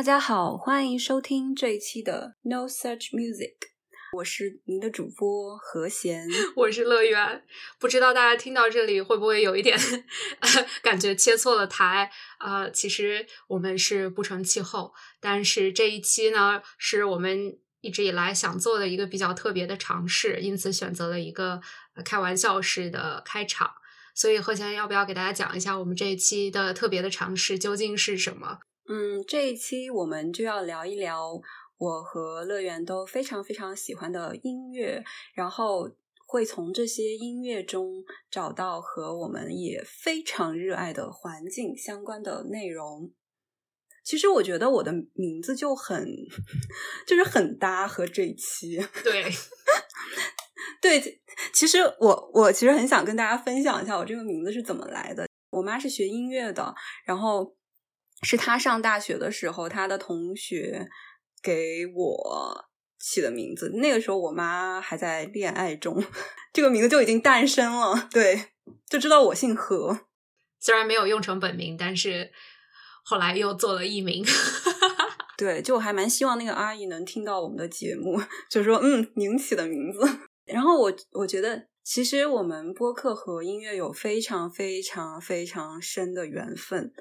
大家好，欢迎收听这一期的 No Such Music，我是您的主播何贤，我是乐园。不知道大家听到这里会不会有一点 感觉切错了台啊？其实我们是不成气候，但是这一期呢，是我们一直以来想做的一个比较特别的尝试，因此选择了一个开玩笑式的开场。所以何贤要不要给大家讲一下我们这一期的特别的尝试究竟是什么？嗯，这一期我们就要聊一聊我和乐园都非常非常喜欢的音乐，然后会从这些音乐中找到和我们也非常热爱的环境相关的内容。其实我觉得我的名字就很，就是很搭和这一期。对，对，其实我我其实很想跟大家分享一下我这个名字是怎么来的。我妈是学音乐的，然后。是他上大学的时候，他的同学给我起的名字。那个时候我妈还在恋爱中，这个名字就已经诞生了。对，就知道我姓何，虽然没有用成本名，但是后来又做了艺名。对，就我还蛮希望那个阿姨能听到我们的节目，就说嗯，您起的名字。然后我我觉得，其实我们播客和音乐有非常非常非常深的缘分。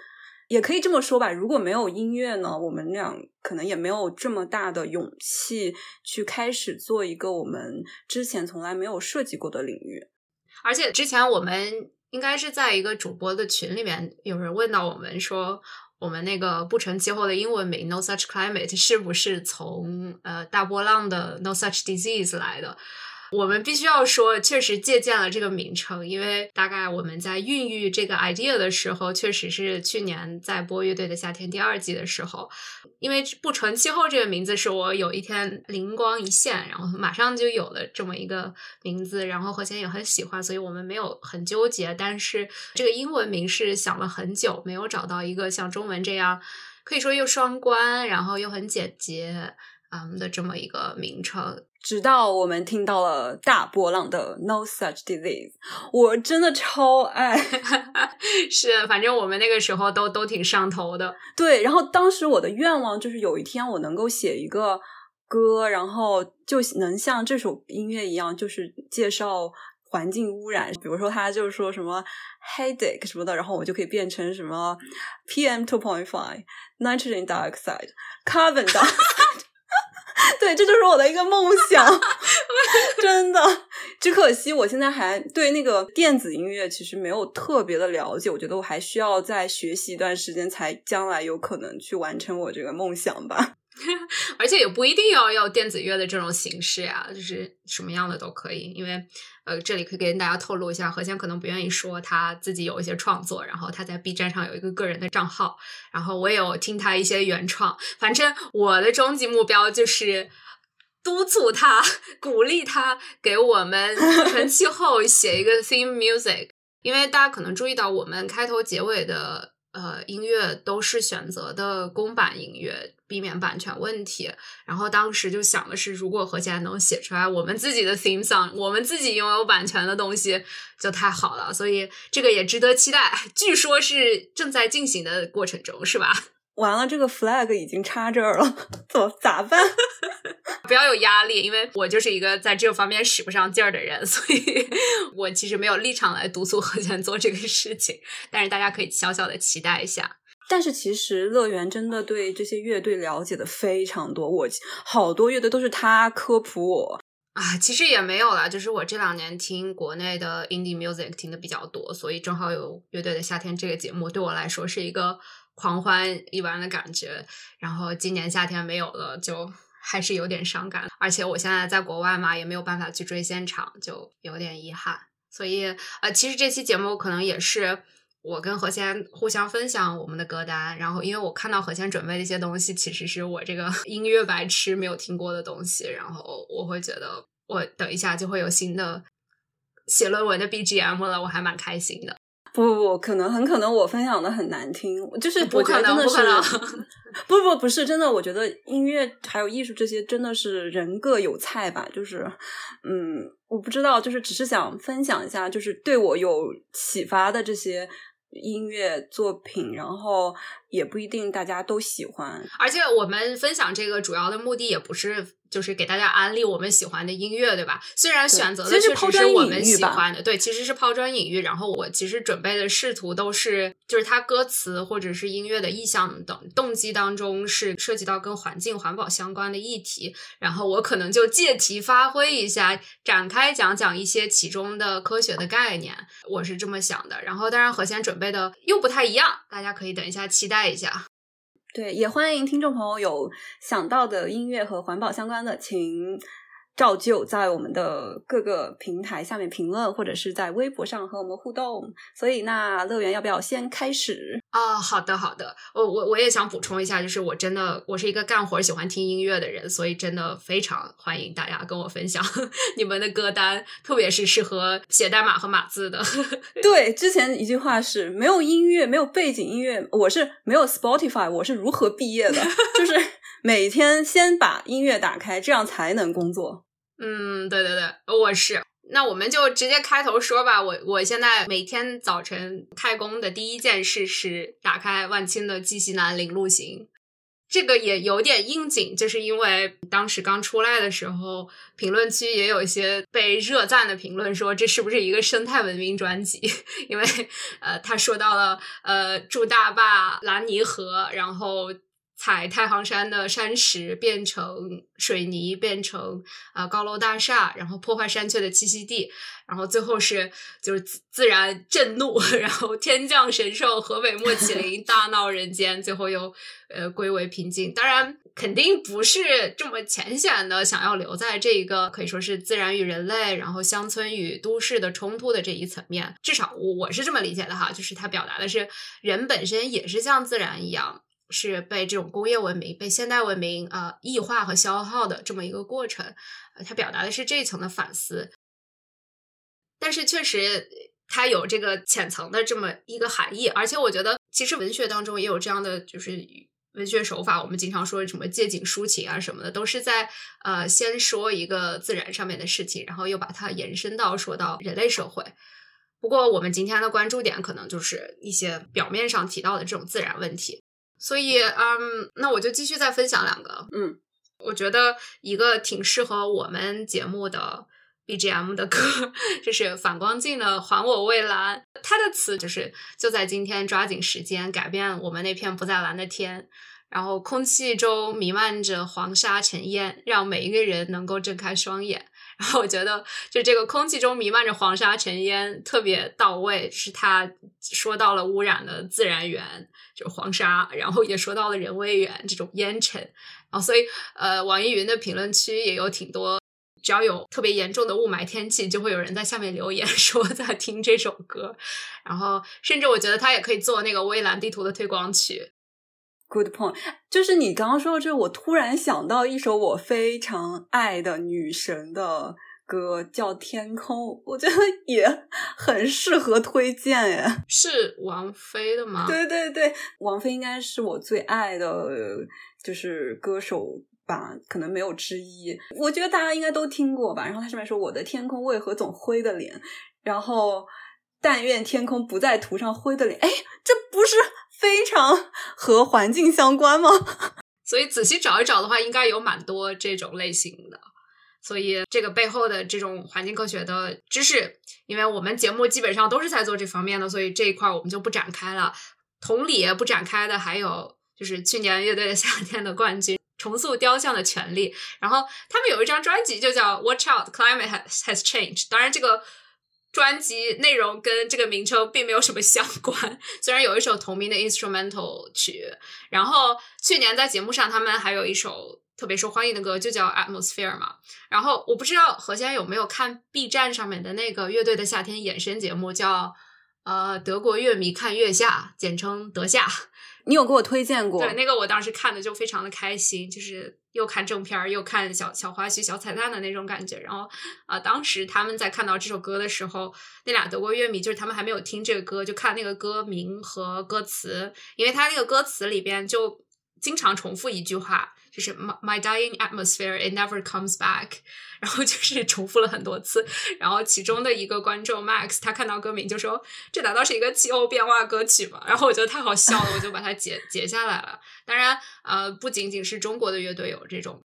也可以这么说吧，如果没有音乐呢，我们俩可能也没有这么大的勇气去开始做一个我们之前从来没有涉及过的领域。而且之前我们应该是在一个主播的群里面，有人问到我们说，我们那个不成气候的英文名 “No Such Climate” 是不是从呃大波浪的 “No Such Disease” 来的？我们必须要说，确实借鉴了这个名称，因为大概我们在孕育这个 idea 的时候，确实是去年在播乐队的夏天第二季的时候，因为不成气候这个名字是我有一天灵光一现，然后马上就有了这么一个名字，然后何贤也很喜欢，所以我们没有很纠结，但是这个英文名是想了很久，没有找到一个像中文这样可以说又双关，然后又很简洁。嗯的这么一个名称，直到我们听到了大波浪的 No Such Disease，我真的超爱。是，反正我们那个时候都都挺上头的。对，然后当时我的愿望就是有一天我能够写一个歌，然后就能像这首音乐一样，就是介绍环境污染。比如说他就是说什么 headache 什么的，然后我就可以变成什么 PM two point five nitrogen dioxide carbon dioxide。对，这就是我的一个梦想，真的。只可惜我现在还对那个电子音乐其实没有特别的了解，我觉得我还需要再学习一段时间，才将来有可能去完成我这个梦想吧。而且也不一定要要电子乐的这种形式呀，就是什么样的都可以。因为呃，这里可以跟大家透露一下，何谦可能不愿意说他自己有一些创作，然后他在 B 站上有一个个人的账号，然后我也有听他一些原创。反正我的终极目标就是督促他、鼓励他给我们成气候写一个 theme music，因为大家可能注意到我们开头结尾的。呃，音乐都是选择的公版音乐，避免版权问题。然后当时就想的是，如果何洁能写出来我们自己的 theme song，我们自己拥有版权的东西，就太好了。所以这个也值得期待。据说是正在进行的过程中，是吧？完了，这个 flag 已经插这儿了，怎么咋办？不要有压力，因为我就是一个在这方面使不上劲儿的人，所以我其实没有立场来督促何泉做这个事情。但是大家可以小小的期待一下。但是其实乐园真的对这些乐队了解的非常多，我好多乐队都是他科普我啊。其实也没有啦，就是我这两年听国内的 indie music 听的比较多，所以正好有乐队的夏天这个节目对我来说是一个。狂欢一般的感觉，然后今年夏天没有了，就还是有点伤感。而且我现在在国外嘛，也没有办法去追现场，就有点遗憾。所以，呃，其实这期节目可能也是我跟何仙互相分享我们的歌单。然后，因为我看到何仙准备的一些东西，其实是我这个 音乐白痴没有听过的东西。然后，我会觉得我等一下就会有新的写论文的 BGM 了，我还蛮开心的。不不不，可能很可能我分享的很难听，就是我可能，不可能。不不不是真的，我觉得音乐还有艺术这些真的是人各有菜吧。就是，嗯，我不知道，就是只是想分享一下，就是对我有启发的这些音乐作品，然后也不一定大家都喜欢。而且我们分享这个主要的目的也不是就是给大家安利我们喜欢的音乐，对吧？虽然选择的确实是我们喜欢的，对，其实是抛砖引玉。然后我其实准备的试图都是，就是它歌词或者是音乐的意向等动机当中是涉及到跟环境环保相关的议题，然后我可能就借题发挥一下，展开讲讲一些其中的科学的概念，我是这么想的。然后当然和弦准备的又不太一样，大家可以等一下期待一下。对，也欢迎听众朋友有想到的音乐和环保相关的，请。照旧在我们的各个平台下面评论，或者是在微博上和我们互动。所以，那乐园要不要先开始啊？好的，好的。我我我也想补充一下，就是我真的我是一个干活喜欢听音乐的人，所以真的非常欢迎大家跟我分享 你们的歌单，特别是适合写代码和码字的。对，之前一句话是没有音乐，没有背景音乐，我是没有 Spotify，我是如何毕业的？就是每天先把音乐打开，这样才能工作。嗯，对对对，我是。那我们就直接开头说吧。我我现在每天早晨开工的第一件事是打开万青的《记西南零路行》，这个也有点应景，就是因为当时刚出来的时候，评论区也有一些被热赞的评论，说这是不是一个生态文明专辑？因为呃，他说到了呃，筑大坝、拦泥河，然后。踩太行山的山石变成水泥，变成啊高楼大厦，然后破坏山雀的栖息地，然后最后是就是自然震怒，然后天降神兽河北莫麒麟 大闹人间，最后又呃归为平静。当然肯定不是这么浅显的，想要留在这一个可以说是自然与人类，然后乡村与都市的冲突的这一层面。至少我是这么理解的哈，就是它表达的是人本身也是像自然一样。是被这种工业文明、被现代文明呃异化和消耗的这么一个过程，它表达的是这一层的反思。但是确实，它有这个浅层的这么一个含义，而且我觉得，其实文学当中也有这样的，就是文学手法。我们经常说什么借景抒情啊什么的，都是在呃先说一个自然上面的事情，然后又把它延伸到说到人类社会。不过，我们今天的关注点可能就是一些表面上提到的这种自然问题。所以，嗯，那我就继续再分享两个。嗯，我觉得一个挺适合我们节目的 BGM 的歌，就是反光镜的《还我蔚蓝》。它的词就是就在今天，抓紧时间改变我们那片不再蓝的天。然后空气中弥漫着黄沙尘烟，让每一个人能够睁开双眼。然后我觉得，就这个空气中弥漫着黄沙尘烟特别到位，是他说到了污染的自然源，就黄沙，然后也说到了人为远这种烟尘。然后所以，呃，网易云的评论区也有挺多，只要有特别严重的雾霾天气，就会有人在下面留言 说在听这首歌。然后，甚至我觉得他也可以做那个蔚蓝地图的推广曲。Good point，就是你刚刚说的这，我突然想到一首我非常爱的女神的歌，叫《天空》，我觉得也很适合推荐耶。是王菲的吗？对对对，王菲应该是我最爱的，就是歌手吧，可能没有之一。我觉得大家应该都听过吧。然后他上面说：“我的天空为何总灰的脸？”然后但愿天空不再涂上灰的脸。哎，这不是。非常和环境相关吗？所以仔细找一找的话，应该有蛮多这种类型的。所以这个背后的这种环境科学的知识，因为我们节目基本上都是在做这方面的，所以这一块我们就不展开了。同理，不展开的还有就是去年乐队的夏天的冠军重塑雕像的权利，然后他们有一张专辑就叫 Watch Out Climate Has Changed。当然这个。专辑内容跟这个名称并没有什么相关，虽然有一首同名的 instrumental 曲，然后去年在节目上他们还有一首特别受欢迎的歌，就叫 Atmosphere 嘛。然后我不知道何先有没有看 B 站上面的那个乐队的夏天衍生节目，叫呃德国乐迷看月下，简称德夏。你有给我推荐过？对，那个我当时看的就非常的开心，就是又看正片儿又看小小花絮、小彩蛋的那种感觉。然后啊，当时他们在看到这首歌的时候，那俩德国乐迷就是他们还没有听这个歌，就看那个歌名和歌词，因为他那个歌词里边就经常重复一句话，就是 “My my dying atmosphere, it never comes back”，然后就是重复了很多次。然后其中的一个观众 Max，他看到歌名就说：“这难道是一个气候变化歌曲吗？”然后我觉得太好笑了，我就把它截截下来了。当然，呃，不仅仅是中国的乐队有这种，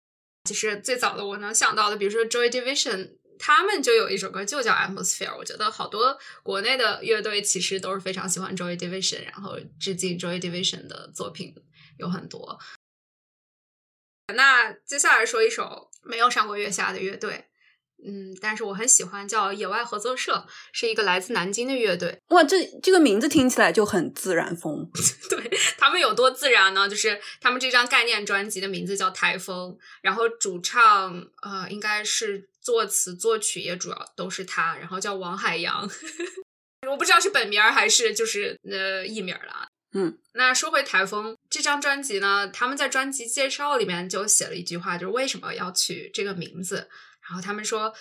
其实最早的我能想到的，比如说 Joy Division。他们就有一首歌就叫 Atmosphere，我觉得好多国内的乐队其实都是非常喜欢 Joy Division，然后致敬 Joy Division 的作品有很多。那接下来说一首没有上过月下的乐队，嗯，但是我很喜欢，叫野外合作社，是一个来自南京的乐队。哇，这这个名字听起来就很自然风。对他们有多自然呢？就是他们这张概念专辑的名字叫台风，然后主唱呃应该是。作词作曲也主要都是他，然后叫王海洋，我不知道是本名还是就是呃艺名了。嗯，那说回台风这张专辑呢，他们在专辑介绍里面就写了一句话，就是为什么要取这个名字，然后他们说。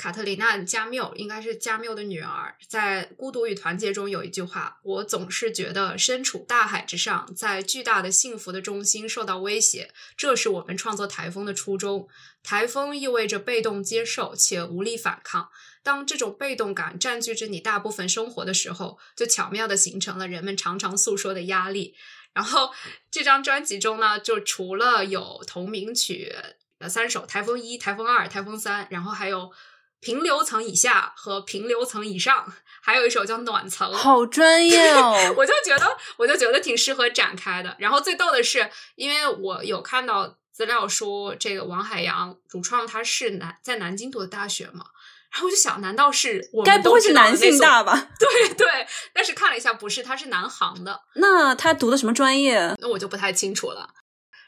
卡特琳娜·加缪应该是加缪的女儿，在《孤独与团结》中有一句话：“我总是觉得身处大海之上，在巨大的幸福的中心受到威胁，这是我们创作台风的初衷。台风意味着被动接受且无力反抗。当这种被动感占据着你大部分生活的时候，就巧妙的形成了人们常常诉说的压力。”然后这张专辑中呢，就除了有同名曲呃三首，《台风一》《台风二》《台风三》，然后还有。平流层以下和平流层以上，还有一首叫暖层，好专业哦！我就觉得，我就觉得挺适合展开的。然后最逗的是，因为我有看到资料说，这个王海洋主创他是南在南京读的大学嘛，然后我就想，难道是我该不会是南信大 吧？对对，但是看了一下，不是，他是南航的。那他读的什么专业？那我就不太清楚了。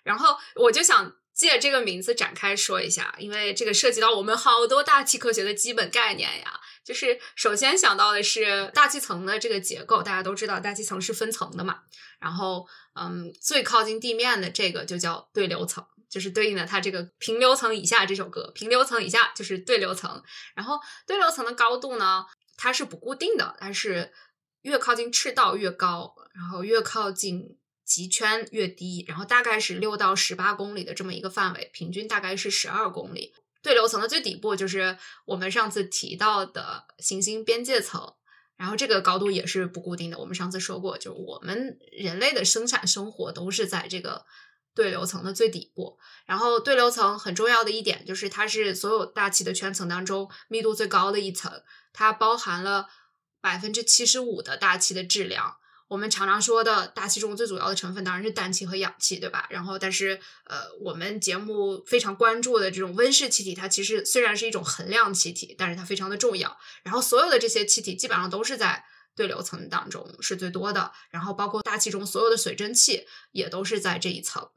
然后我就想。借这个名字展开说一下，因为这个涉及到我们好多大气科学的基本概念呀。就是首先想到的是大气层的这个结构，大家都知道大气层是分层的嘛。然后，嗯，最靠近地面的这个就叫对流层，就是对应的它这个平流层以下这首歌，平流层以下就是对流层。然后对流层的高度呢，它是不固定的，它是越靠近赤道越高，然后越靠近。极圈越低，然后大概是六到十八公里的这么一个范围，平均大概是十二公里。对流层的最底部就是我们上次提到的行星边界层，然后这个高度也是不固定的。我们上次说过，就是我们人类的生产生活都是在这个对流层的最底部。然后对流层很重要的一点就是，它是所有大气的圈层当中密度最高的一层，它包含了百分之七十五的大气的质量。我们常常说的大气中最主要的成分当然是氮气和氧气，对吧？然后，但是，呃，我们节目非常关注的这种温室气体，它其实虽然是一种衡量气体，但是它非常的重要。然后，所有的这些气体基本上都是在对流层当中是最多的。然后，包括大气中所有的水蒸气也都是在这一层。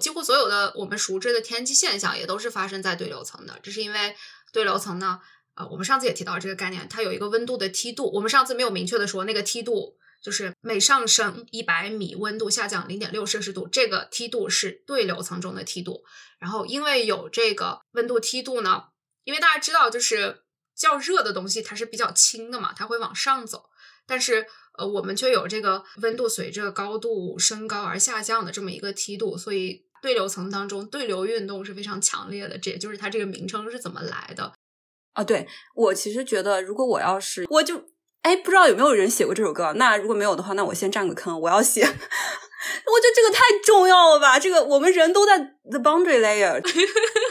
几乎所有的我们熟知的天气现象也都是发生在对流层的。这是因为对流层呢，呃，我们上次也提到这个概念，它有一个温度的梯度。我们上次没有明确的说那个梯度。就是每上升一百米，温度下降零点六摄氏度，这个梯度是对流层中的梯度。然后因为有这个温度梯度呢，因为大家知道，就是较热的东西它是比较轻的嘛，它会往上走。但是呃，我们却有这个温度随着高度升高而下降的这么一个梯度，所以对流层当中对流运动是非常强烈的。这也就是它这个名称是怎么来的啊？对我其实觉得，如果我要是我就。哎，不知道有没有人写过这首歌？那如果没有的话，那我先占个坑，我要写。我觉得这个太重要了吧？这个我们人都在 the boundary layer。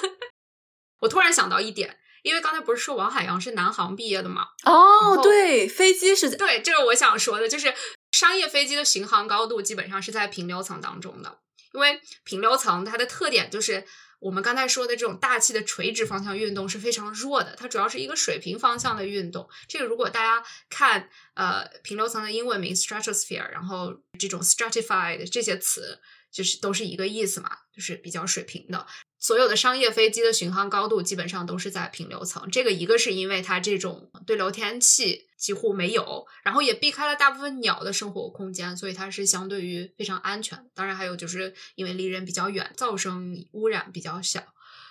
我突然想到一点，因为刚才不是说王海洋是南航毕业的吗？哦，对，飞机是对，这个我想说的，就是商业飞机的巡航高度基本上是在平流层当中的，因为平流层它的特点就是。我们刚才说的这种大气的垂直方向运动是非常弱的，它主要是一个水平方向的运动。这个如果大家看呃平流层的英文名 stratosphere，然后这种 stratified 这些词，就是都是一个意思嘛，就是比较水平的。所有的商业飞机的巡航高度基本上都是在平流层，这个一个是因为它这种对流天气几乎没有，然后也避开了大部分鸟的生活空间，所以它是相对于非常安全。当然还有就是因为离人比较远，噪声污染比较小，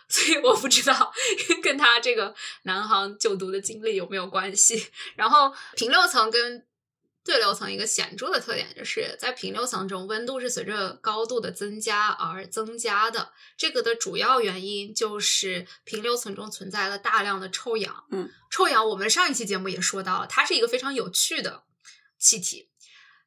所以我不知道跟他这个南航就读的经历有没有关系。然后平流层跟对流层一个显著的特点，就是在平流层中，温度是随着高度的增加而增加的。这个的主要原因就是平流层中存在了大量的臭氧。嗯，臭氧我们上一期节目也说到了，它是一个非常有趣的气体。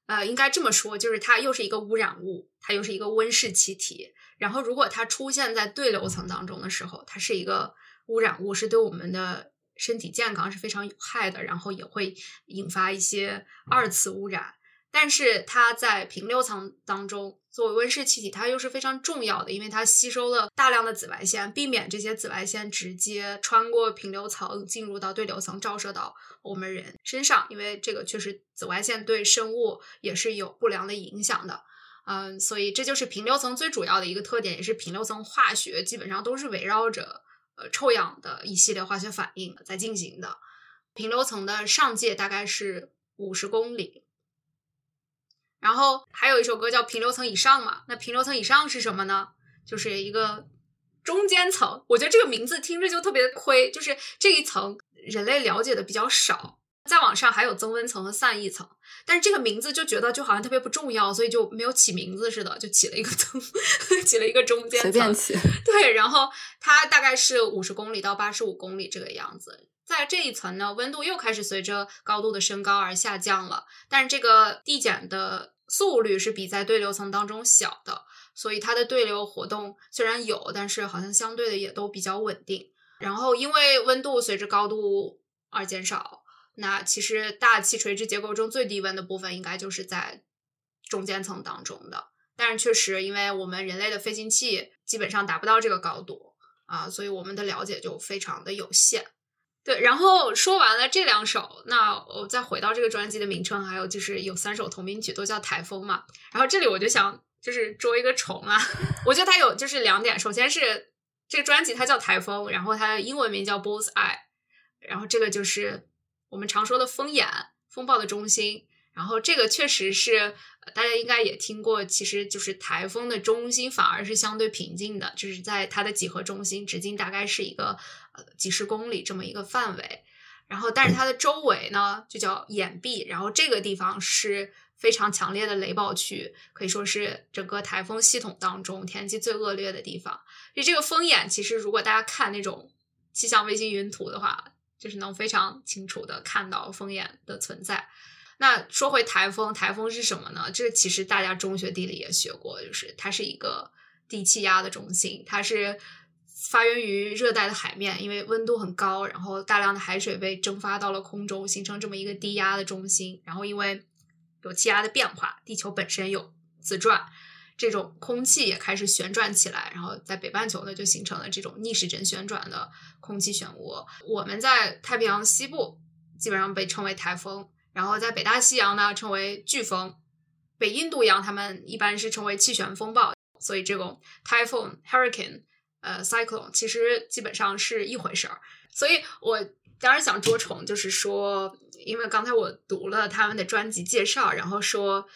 呃，应该这么说，就是它又是一个污染物，它又是一个温室气体。然后，如果它出现在对流层当中的时候，它是一个污染物，是对我们的。身体健康是非常有害的，然后也会引发一些二次污染。但是它在平流层当中作为温室气体，它又是非常重要的，因为它吸收了大量的紫外线，避免这些紫外线直接穿过平流层进入到对流层，照射到我们人身上。因为这个确实紫外线对生物也是有不良的影响的。嗯，所以这就是平流层最主要的一个特点，也是平流层化学基本上都是围绕着。呃，臭氧的一系列化学反应在进行的，平流层的上界大概是五十公里，然后还有一首歌叫《平流层以上》嘛，那平流层以上是什么呢？就是一个中间层，我觉得这个名字听着就特别亏，就是这一层人类了解的比较少。再往上还有增温层和散逸层，但是这个名字就觉得就好像特别不重要，所以就没有起名字似的，就起了一个增，起了一个中间随便起。对，然后它大概是五十公里到八十五公里这个样子。在这一层呢，温度又开始随着高度的升高而下降了，但是这个递减的速率是比在对流层当中小的，所以它的对流活动虽然有，但是好像相对的也都比较稳定。然后因为温度随着高度而减少。那其实大气垂直结构中最低温的部分应该就是在中间层当中的，但是确实因为我们人类的飞行器基本上达不到这个高度啊，所以我们的了解就非常的有限。对，然后说完了这两首，那我再回到这个专辑的名称，还有就是有三首同名曲都叫台风嘛。然后这里我就想就是捉一个虫啊，我觉得它有就是两点，首先是这个专辑它叫台风，然后它的英文名叫 Bull's Eye，然后这个就是。我们常说的风眼，风暴的中心，然后这个确实是大家应该也听过，其实就是台风的中心反而是相对平静的，就是在它的几何中心直径大概是一个呃几十公里这么一个范围，然后但是它的周围呢就叫眼壁，然后这个地方是非常强烈的雷暴区，可以说是整个台风系统当中天气最恶劣的地方。就这个风眼，其实如果大家看那种气象卫星云图的话。就是能非常清楚的看到风眼的存在。那说回台风，台风是什么呢？这其实大家中学地理也学过，就是它是一个低气压的中心，它是发源于热带的海面，因为温度很高，然后大量的海水被蒸发到了空中，形成这么一个低压的中心。然后因为有气压的变化，地球本身有自转。这种空气也开始旋转起来，然后在北半球呢就形成了这种逆时针旋转的空气漩涡。我们在太平洋西部基本上被称为台风，然后在北大西洋呢称为飓风，北印度洋他们一般是称为气旋风暴。所以这种 typhoon、hurricane、呃 cyclone 其实基本上是一回事儿。所以我当然想捉虫，就是说，因为刚才我读了他们的专辑介绍，然后说。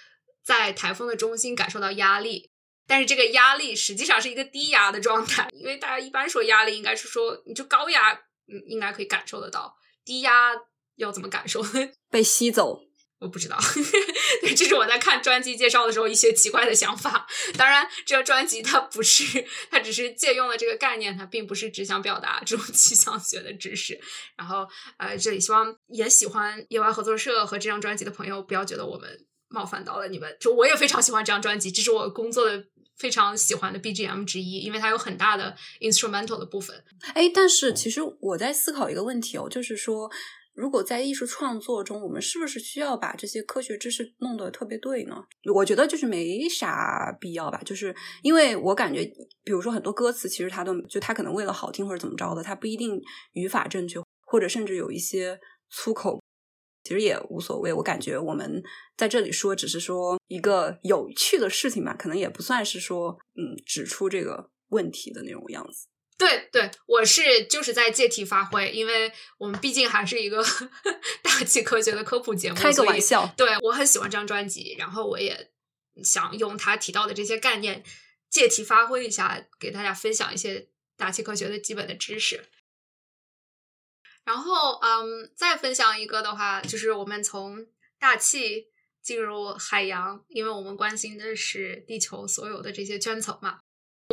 在台风的中心感受到压力，但是这个压力实际上是一个低压的状态，因为大家一般说压力应该是说你就高压，嗯，应该可以感受得到，低压要怎么感受？被吸走？我不知道，这是我在看专辑介绍的时候一些奇怪的想法。当然，这个专辑它不是，它只是借用了这个概念，它并不是只想表达这种 气象学的知识。然后，呃，这里希望也喜欢野外合作社和这张专辑的朋友不要觉得我们。冒犯到了你们，就我也非常喜欢这张专辑，这是我工作的非常喜欢的 BGM 之一，因为它有很大的 instrumental 的部分。哎，但是其实我在思考一个问题哦，就是说，如果在艺术创作中，我们是不是需要把这些科学知识弄得特别对呢？我觉得就是没啥必要吧，就是因为我感觉，比如说很多歌词，其实它都就它可能为了好听或者怎么着的，它不一定语法正确，或者甚至有一些粗口。其实也无所谓，我感觉我们在这里说，只是说一个有趣的事情吧，可能也不算是说，嗯，指出这个问题的那种样子。对对，我是就是在借题发挥，因为我们毕竟还是一个 大气科学的科普节目，开个玩笑。对我很喜欢这张专辑，然后我也想用他提到的这些概念借题发挥一下，给大家分享一些大气科学的基本的知识。然后，嗯，再分享一个的话，就是我们从大气进入海洋，因为我们关心的是地球所有的这些圈层嘛。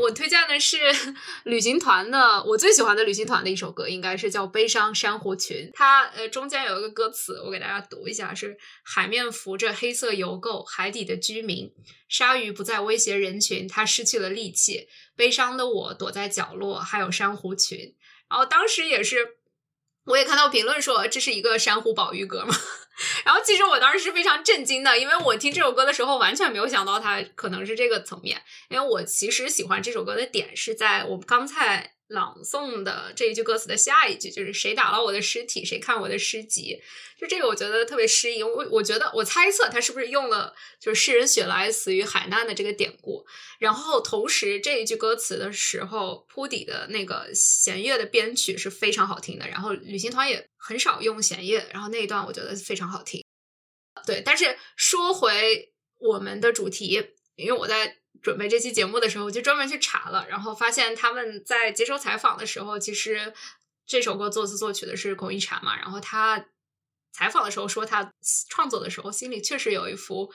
我推荐的是 旅行团的，我最喜欢的旅行团的一首歌，应该是叫《悲伤珊瑚群》。它呃中间有一个歌词，我给大家读一下：是海面浮着黑色油垢，海底的居民，鲨鱼不再威胁人群，它失去了力气。悲伤的我躲在角落，还有珊瑚群。然后当时也是，我也看到评论说这是一个珊瑚宝玉歌嘛。然后其实我当时是非常震惊的，因为我听这首歌的时候完全没有想到它可能是这个层面。因为我其实喜欢这首歌的点是在我刚才朗诵的这一句歌词的下一句，就是谁打捞我的尸体，谁看我的诗集。就这个我觉得特别诗意，我我觉得我猜测他是不是用了就是诗人雪莱死于海难的这个典故。然后同时这一句歌词的时候铺底的那个弦乐的编曲是非常好听的。然后旅行团也很少用弦乐，然后那一段我觉得非常好听。对，但是说回我们的主题，因为我在准备这期节目的时候我就专门去查了，然后发现他们在接受采访的时候，其实这首歌作词作曲的是孔一婵嘛，然后他。采访的时候说，他创作的时候心里确实有一幅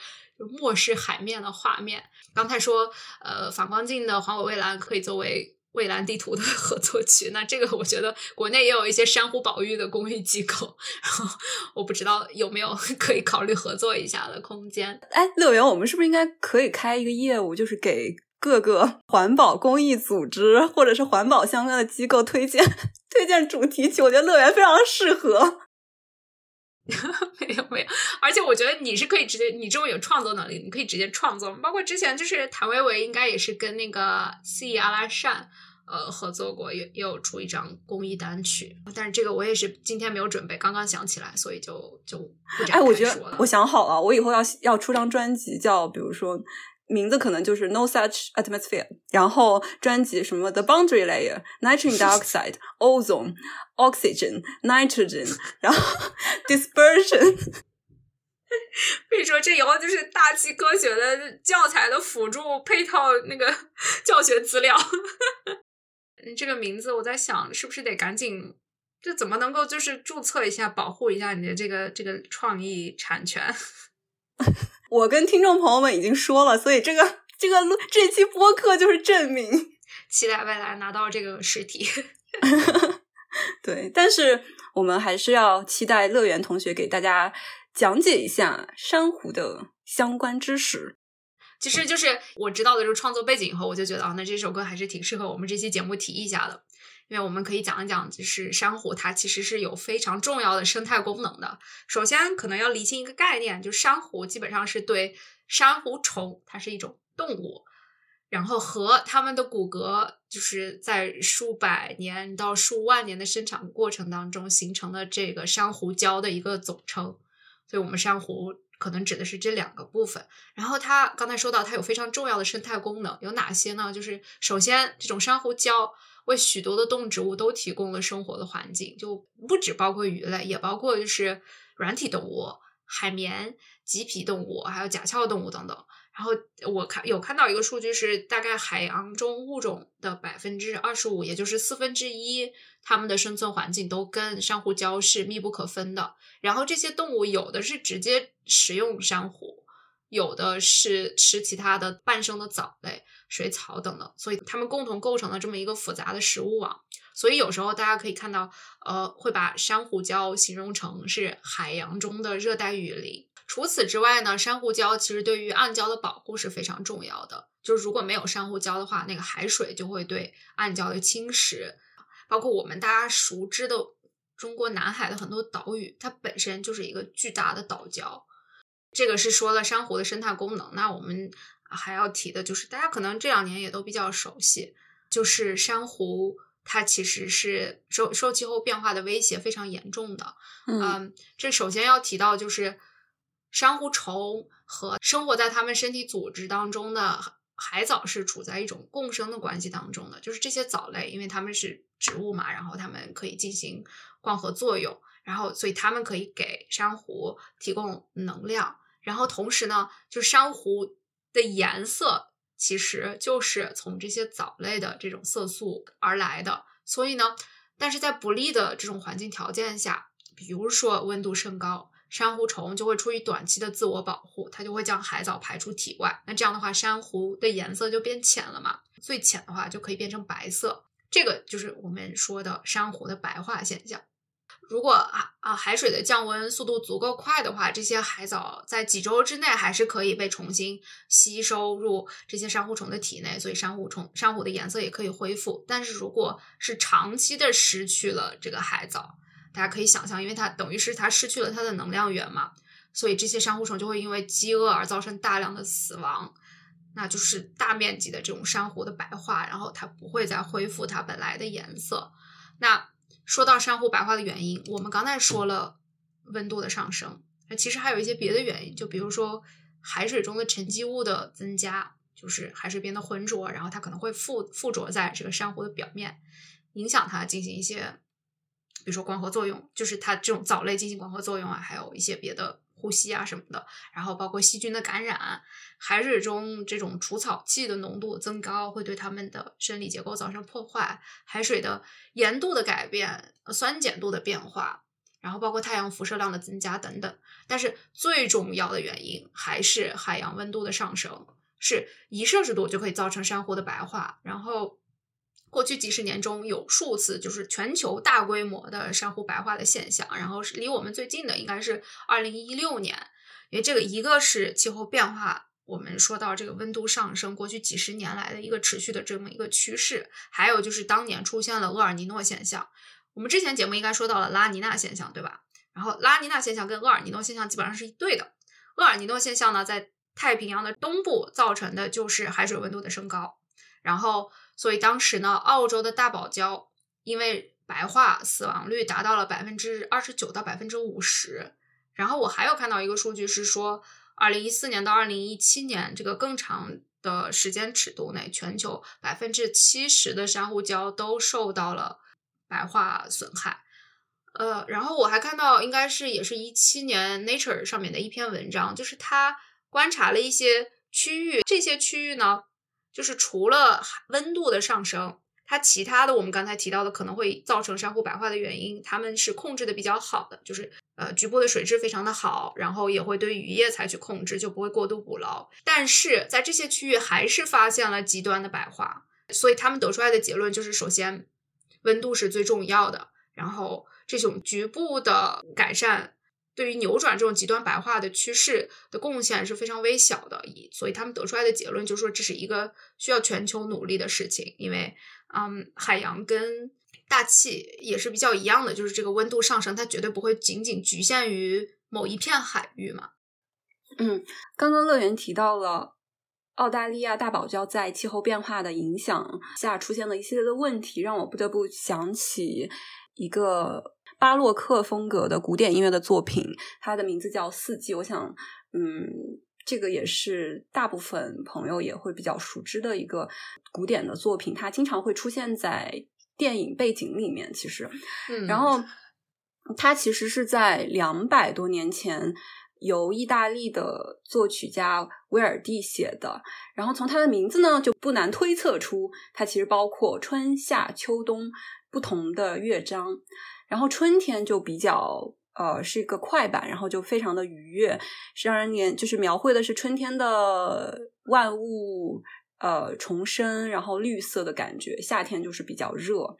漠视海面的画面。刚才说，呃，反光镜的《环我蔚蓝》可以作为蔚蓝地图的 合作曲。那这个我觉得国内也有一些珊瑚保育的公益机构，然 后我不知道有没有 可以考虑合作一下的空间。哎，乐园，我们是不是应该可以开一个业务，就是给各个环保公益组织或者是环保相关的机构推荐推荐主题曲？我觉得乐园非常适合。没有没有，而且我觉得你是可以直接，你这种有创作能力，你可以直接创作。包括之前就是谭维维，应该也是跟那个 C 阿拉善呃合作过，也也有出一张公益单曲。但是这个我也是今天没有准备，刚刚想起来，所以就就哎，我觉得我想好了，我以后要要出张专辑，叫比如说。名字可能就是 No Such Atmosphere，然后专辑什么 The Boundary Layer、Nitrogen Dioxide、Ozone、Oxygen、Nitrogen，然后 Dispersion。可以说这以后就是大气科学的教材的辅助配套那个教学资料。这个名字我在想，是不是得赶紧，这怎么能够就是注册一下，保护一下你的这个这个创意产权？我跟听众朋友们已经说了，所以这个这个录这期播客就是证明，期待未来拿到这个实体。对，但是我们还是要期待乐园同学给大家讲解一下珊瑚的相关知识。其实就是我知道的这个创作背景以后，我就觉得啊，那这首歌还是挺适合我们这期节目提一下的。因为我们可以讲一讲，就是珊瑚它其实是有非常重要的生态功能的。首先，可能要理清一个概念，就珊瑚基本上是对珊瑚虫，它是一种动物，然后和它们的骨骼，就是在数百年到数万年的生长过程当中形成的这个珊瑚礁的一个总称。所以，我们珊瑚可能指的是这两个部分。然后，它刚才说到它有非常重要的生态功能，有哪些呢？就是首先，这种珊瑚礁。为许多的动植物都提供了生活的环境，就不只包括鱼类，也包括就是软体动物、海绵、棘皮动物，还有甲壳动物等等。然后我看有看到一个数据是，大概海洋中物种的百分之二十五，也就是四分之一，它们的生存环境都跟珊瑚礁是密不可分的。然后这些动物有的是直接食用珊瑚，有的是吃其他的半生的藻类。水草等等，所以它们共同构成了这么一个复杂的食物网。所以有时候大家可以看到，呃，会把珊瑚礁形容成是海洋中的热带雨林。除此之外呢，珊瑚礁其实对于暗礁的保护是非常重要的。就是如果没有珊瑚礁的话，那个海水就会对暗礁的侵蚀。包括我们大家熟知的中国南海的很多岛屿，它本身就是一个巨大的岛礁。这个是说了珊瑚的生态功能。那我们。还要提的就是，大家可能这两年也都比较熟悉，就是珊瑚，它其实是受受气候变化的威胁非常严重的。嗯，这首先要提到就是珊瑚虫和生活在它们身体组织当中的海藻是处在一种共生的关系当中的。就是这些藻类，因为它们是植物嘛，然后它们可以进行光合作用，然后所以它们可以给珊瑚提供能量，然后同时呢，就珊瑚。的颜色其实就是从这些藻类的这种色素而来的，所以呢，但是在不利的这种环境条件下，比如说温度升高、珊瑚虫就会出于短期的自我保护，它就会将海藻排出体外。那这样的话，珊瑚的颜色就变浅了嘛？最浅的话就可以变成白色，这个就是我们说的珊瑚的白化现象。如果啊啊海水的降温速度足够快的话，这些海藻在几周之内还是可以被重新吸收入这些珊瑚虫的体内，所以珊瑚虫珊瑚的颜色也可以恢复。但是如果是长期的失去了这个海藻，大家可以想象，因为它等于是它失去了它的能量源嘛，所以这些珊瑚虫就会因为饥饿而造成大量的死亡，那就是大面积的这种珊瑚的白化，然后它不会再恢复它本来的颜色。那说到珊瑚白化的原因，我们刚才说了温度的上升，那其实还有一些别的原因，就比如说海水中的沉积物的增加，就是海水变得浑浊，然后它可能会附附着在这个珊瑚的表面，影响它进行一些，比如说光合作用，就是它这种藻类进行光合作用啊，还有一些别的呼吸啊什么的，然后包括细菌的感染，海水中这种除草剂的浓度增高会对它们的生理结构造成破坏，海水的盐度的改变、酸碱度的变化，然后包括太阳辐射量的增加等等。但是最重要的原因还是海洋温度的上升，是一摄氏度就可以造成珊瑚的白化。然后过去几十年中有数次就是全球大规模的珊瑚白化的现象，然后是离我们最近的应该是二零一六年，因为这个一个是气候变化。我们说到这个温度上升，过去几十年来的一个持续的这么一个趋势，还有就是当年出现了厄尔尼诺现象。我们之前节目应该说到了拉尼娜现象，对吧？然后拉尼娜现象跟厄尔尼诺现象基本上是一对的。厄尔尼诺现象呢，在太平洋的东部造成的就是海水温度的升高，然后所以当时呢，澳洲的大堡礁因为白化死亡率达到了百分之二十九到百分之五十。然后我还有看到一个数据是说。二零一四年到二零一七年这个更长的时间尺度内，全球百分之七十的珊瑚礁都受到了白化损害。呃，然后我还看到，应该是也是一七年 Nature 上面的一篇文章，就是他观察了一些区域，这些区域呢，就是除了温度的上升，它其他的我们刚才提到的可能会造成珊瑚白化的原因，他们是控制的比较好的，就是。呃，局部的水质非常的好，然后也会对渔业采取控制，就不会过度捕捞。但是在这些区域还是发现了极端的白化，所以他们得出来的结论就是：首先，温度是最重要的，然后这种局部的改善对于扭转这种极端白化的趋势的贡献是非常微小的。所以他们得出来的结论就是说，这是一个需要全球努力的事情，因为，嗯，海洋跟大气也是比较一样的，就是这个温度上升，它绝对不会仅仅局限于某一片海域嘛。嗯，刚刚乐园提到了澳大利亚大堡礁在气候变化的影响下出现了一系列的问题，让我不得不想起一个巴洛克风格的古典音乐的作品，它的名字叫《四季》。我想，嗯，这个也是大部分朋友也会比较熟知的一个古典的作品，它经常会出现在。电影背景里面，其实，然后它其实是在两百多年前由意大利的作曲家威尔第写的。然后从它的名字呢，就不难推测出它其实包括春夏秋冬不同的乐章。然后春天就比较呃是一个快板，然后就非常的愉悦，是让人年就是描绘的是春天的万物。呃，重生，然后绿色的感觉。夏天就是比较热，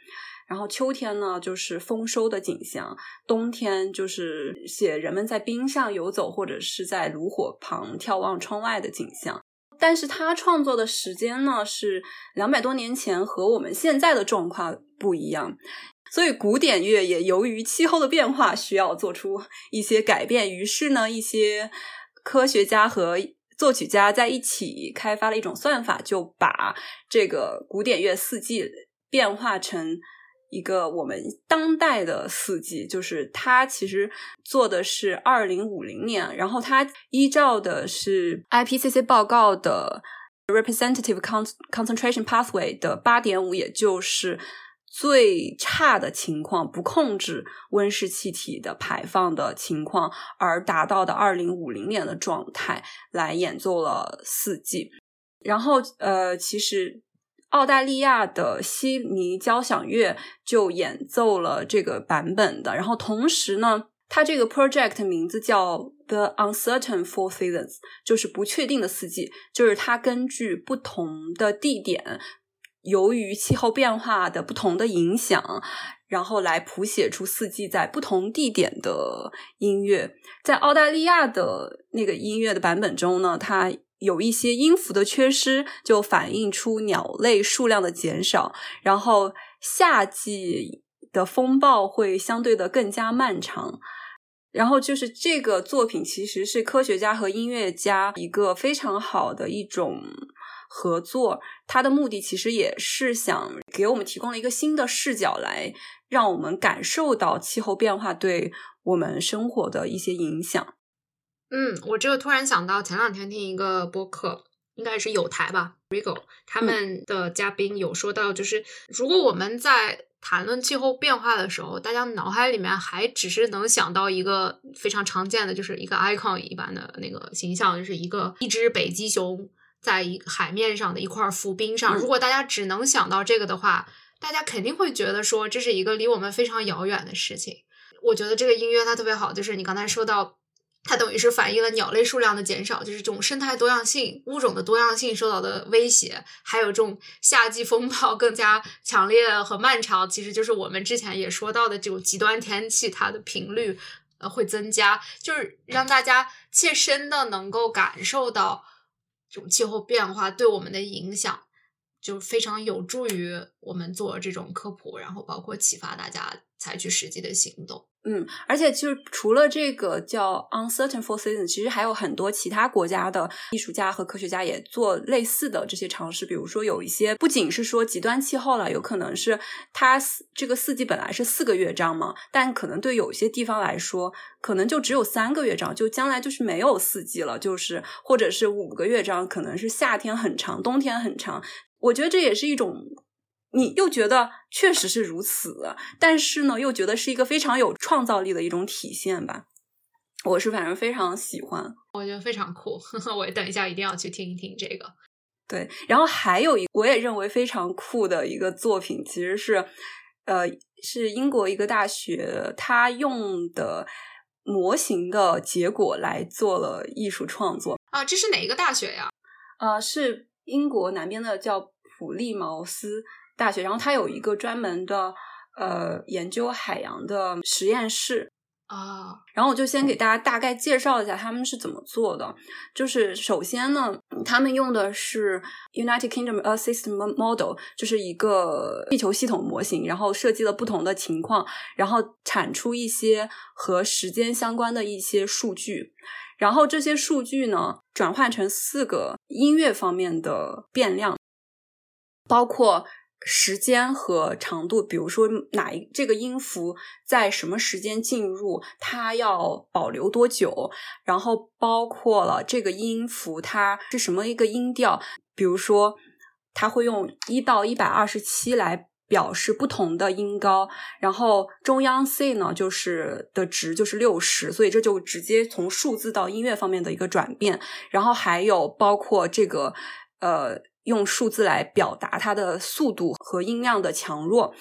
然后秋天呢就是丰收的景象，冬天就是写人们在冰上游走或者是在炉火旁眺望窗外的景象。但是他创作的时间呢是两百多年前，和我们现在的状况不一样，所以古典乐也由于气候的变化需要做出一些改变。于是呢，一些科学家和作曲家在一起开发了一种算法，就把这个古典乐四季变化成一个我们当代的四季。就是它其实做的是二零五零年，然后它依照的是 IPCC 报告的 representative Con Concentration pathway 的八点五，也就是。最差的情况，不控制温室气体的排放的情况，而达到的二零五零年的状态来演奏了四季。然后，呃，其实澳大利亚的悉尼交响乐就演奏了这个版本的。然后，同时呢，它这个 project 名字叫 The Uncertain Four Seasons，就是不确定的四季，就是它根据不同的地点，由于气候变化的不同的影响，然后来谱写出四季在不同地点的音乐。在澳大利亚的那个音乐的版本中呢，它有一些音符的缺失，就反映出鸟类数量的减少，然后夏季的风暴会相对的更加漫长。然后就是这个作品，其实是科学家和音乐家一个非常好的一种合作。它的目的其实也是想给我们提供了一个新的视角，来让我们感受到气候变化对我们生活的一些影响。嗯，我这个突然想到，前两天听一个播客，应该是有台吧，Rigo 他们的嘉宾有说到，就是如果我们在谈论气候变化的时候，大家脑海里面还只是能想到一个非常常见的，就是一个 icon 一般的那个形象，就是一个一只北极熊在一海面上的一块浮冰上。如果大家只能想到这个的话，大家肯定会觉得说这是一个离我们非常遥远的事情。我觉得这个音乐它特别好，就是你刚才说到。它等于是反映了鸟类数量的减少，就是这种生态多样性、物种的多样性受到的威胁，还有这种夏季风暴更加强烈和漫长，其实就是我们之前也说到的这种极端天气，它的频率呃会增加，就是让大家切身的能够感受到这种气候变化对我们的影响，就非常有助于我们做这种科普，然后包括启发大家采取实际的行动。嗯，而且就是除了这个叫 Uncertain Four Seasons，其实还有很多其他国家的艺术家和科学家也做类似的这些尝试。比如说，有一些不仅是说极端气候了，有可能是它这个四季本来是四个乐章嘛，但可能对有些地方来说，可能就只有三个乐章，就将来就是没有四季了，就是或者是五个乐章，可能是夏天很长，冬天很长。我觉得这也是一种。你又觉得确实是如此，但是呢，又觉得是一个非常有创造力的一种体现吧。我是反正非常喜欢，我觉得非常酷。我等一下一定要去听一听这个。对，然后还有一我也认为非常酷的一个作品，其实是呃，是英国一个大学他用的模型的结果来做了艺术创作啊。这是哪一个大学呀？呃，是英国南边的叫普利茅斯。大学，然后它有一个专门的呃研究海洋的实验室啊，然后我就先给大家大概介绍一下他们是怎么做的。就是首先呢，他们用的是 United Kingdom Earth System Model，就是一个地球系统模型，然后设计了不同的情况，然后产出一些和时间相关的一些数据，然后这些数据呢转换成四个音乐方面的变量，包括。时间和长度，比如说哪一这个音符在什么时间进入，它要保留多久，然后包括了这个音符它是什么一个音调，比如说它会用一到一百二十七来表示不同的音高，然后中央 C 呢就是的值就是六十，所以这就直接从数字到音乐方面的一个转变，然后还有包括这个呃。用数字来表达它的速度和音量的强弱，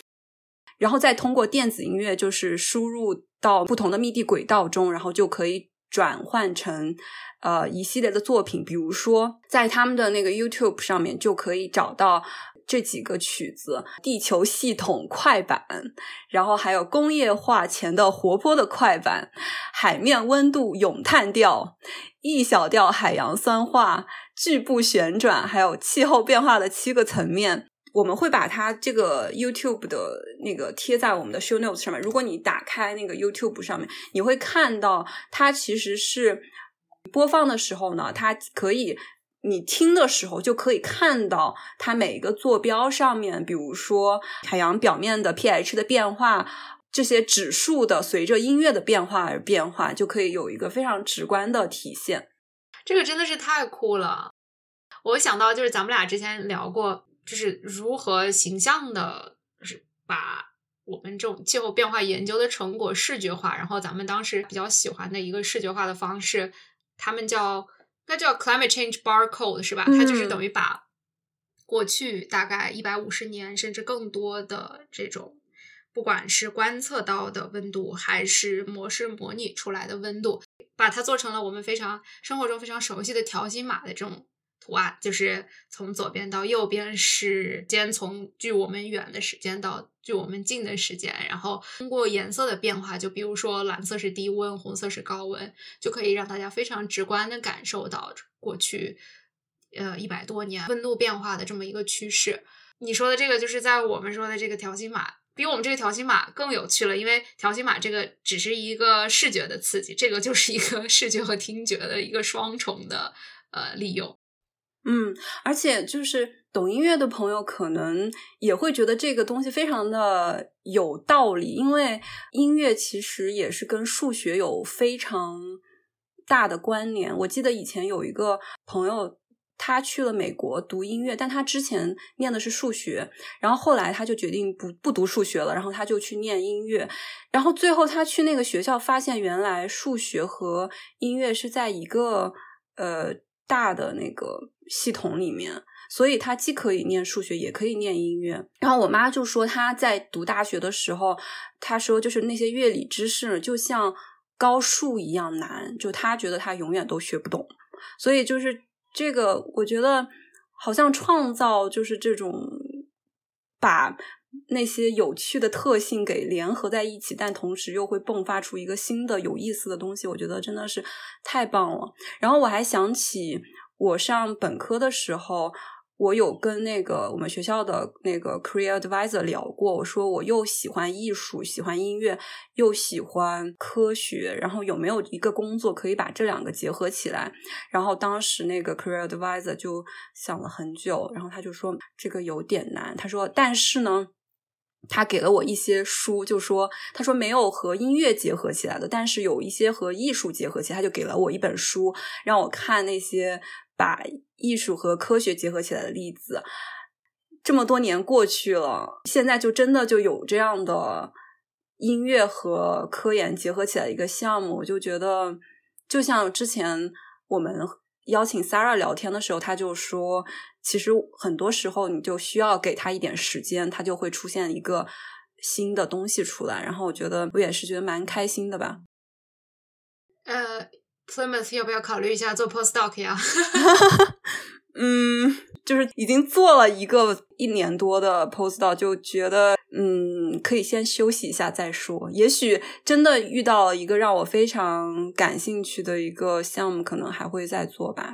然后再通过电子音乐，就是输入到不同的密地轨道中，然后就可以转换成呃一系列的作品。比如说，在他们的那个 YouTube 上面就可以找到这几个曲子：地球系统快板，然后还有工业化前的活泼的快板，海面温度咏叹调，E 小调海洋酸化。巨步旋转，还有气候变化的七个层面，我们会把它这个 YouTube 的那个贴在我们的 Show Notes 上面。如果你打开那个 YouTube 上面，你会看到它其实是播放的时候呢，它可以你听的时候就可以看到它每一个坐标上面，比如说海洋表面的 pH 的变化，这些指数的随着音乐的变化而变化，就可以有一个非常直观的体现。这个真的是太酷了！我想到就是咱们俩之前聊过，就是如何形象的，是把我们这种气候变化研究的成果视觉化。然后咱们当时比较喜欢的一个视觉化的方式，他们叫那叫 climate change barcode 是吧？它就是等于把过去大概一百五十年甚至更多的这种不管是观测到的温度，还是模式模拟出来的温度，把它做成了我们非常生活中非常熟悉的条形码的这种。图案就是从左边到右边是间，从距我们远的时间到距我们近的时间，然后通过颜色的变化，就比如说蓝色是低温，红色是高温，就可以让大家非常直观的感受到过去呃一百多年温度变化的这么一个趋势。你说的这个就是在我们说的这个条形码，比我们这个条形码更有趣了，因为条形码这个只是一个视觉的刺激，这个就是一个 视觉和听觉的一个双重的呃利用。嗯，而且就是懂音乐的朋友可能也会觉得这个东西非常的有道理，因为音乐其实也是跟数学有非常大的关联。我记得以前有一个朋友，他去了美国读音乐，但他之前念的是数学，然后后来他就决定不不读数学了，然后他就去念音乐，然后最后他去那个学校，发现原来数学和音乐是在一个呃大的那个。系统里面，所以他既可以念数学，也可以念音乐。然后我妈就说，她在读大学的时候，她说就是那些乐理知识就像高数一样难，就她觉得她永远都学不懂。所以就是这个，我觉得好像创造就是这种把那些有趣的特性给联合在一起，但同时又会迸发出一个新的有意思的东西。我觉得真的是太棒了。然后我还想起。我上本科的时候，我有跟那个我们学校的那个 career advisor 聊过。我说我又喜欢艺术，喜欢音乐，又喜欢科学，然后有没有一个工作可以把这两个结合起来？然后当时那个 career advisor 就想了很久，然后他就说这个有点难。他说，但是呢。他给了我一些书，就说他说没有和音乐结合起来的，但是有一些和艺术结合起来，他就给了我一本书，让我看那些把艺术和科学结合起来的例子。这么多年过去了，现在就真的就有这样的音乐和科研结合起来一个项目，我就觉得就像之前我们。邀请 s a r a 聊天的时候，他就说，其实很多时候你就需要给他一点时间，他就会出现一个新的东西出来。然后我觉得我也是觉得蛮开心的吧。呃，Plymouth 要不要考虑一下做 postdoc 呀？嗯。就是已经做了一个一年多的 postdoc，就觉得嗯，可以先休息一下再说。也许真的遇到了一个让我非常感兴趣的一个项目，可能还会再做吧。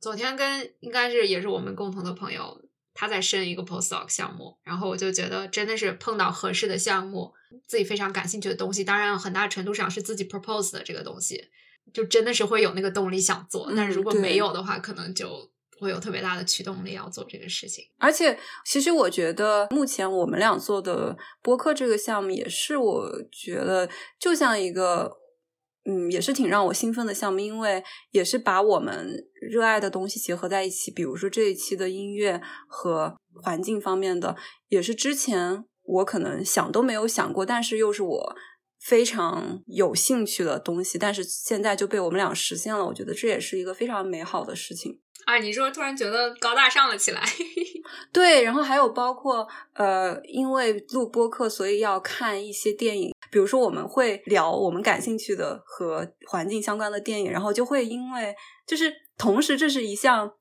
昨天跟应该是也是我们共同的朋友，他在申一个 postdoc 项目，然后我就觉得真的是碰到合适的项目，自己非常感兴趣的东西，当然很大程度上是自己 propose 的这个东西，就真的是会有那个动力想做。但是如果没有的话，可能就。会有特别大的驱动力要做这个事情，而且其实我觉得目前我们俩做的播客这个项目也是我觉得就像一个嗯，也是挺让我兴奋的项目，因为也是把我们热爱的东西结合在一起。比如说这一期的音乐和环境方面的，也是之前我可能想都没有想过，但是又是我非常有兴趣的东西，但是现在就被我们俩实现了。我觉得这也是一个非常美好的事情。啊，你说突然觉得高大上了起来，对，然后还有包括呃，因为录播课，所以要看一些电影，比如说我们会聊我们感兴趣的和环境相关的电影，然后就会因为就是同时这是一项。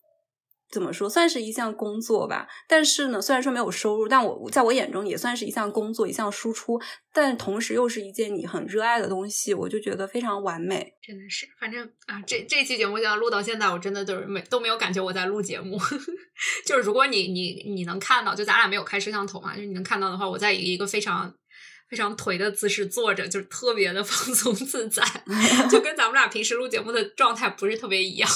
怎么说，算是一项工作吧。但是呢，虽然说没有收入，但我在我眼中也算是一项工作，一项输出。但同时又是一件你很热爱的东西，我就觉得非常完美。真的是，反正啊，这这期节目就要录到现在，我真的就是没都没有感觉我在录节目。就是如果你你你能看到，就咱俩没有开摄像头嘛，就是你能看到的话，我在以一个非常非常颓的姿势坐着，就是特别的 放松自在，就跟咱们俩平时录节目的状态不是特别一样。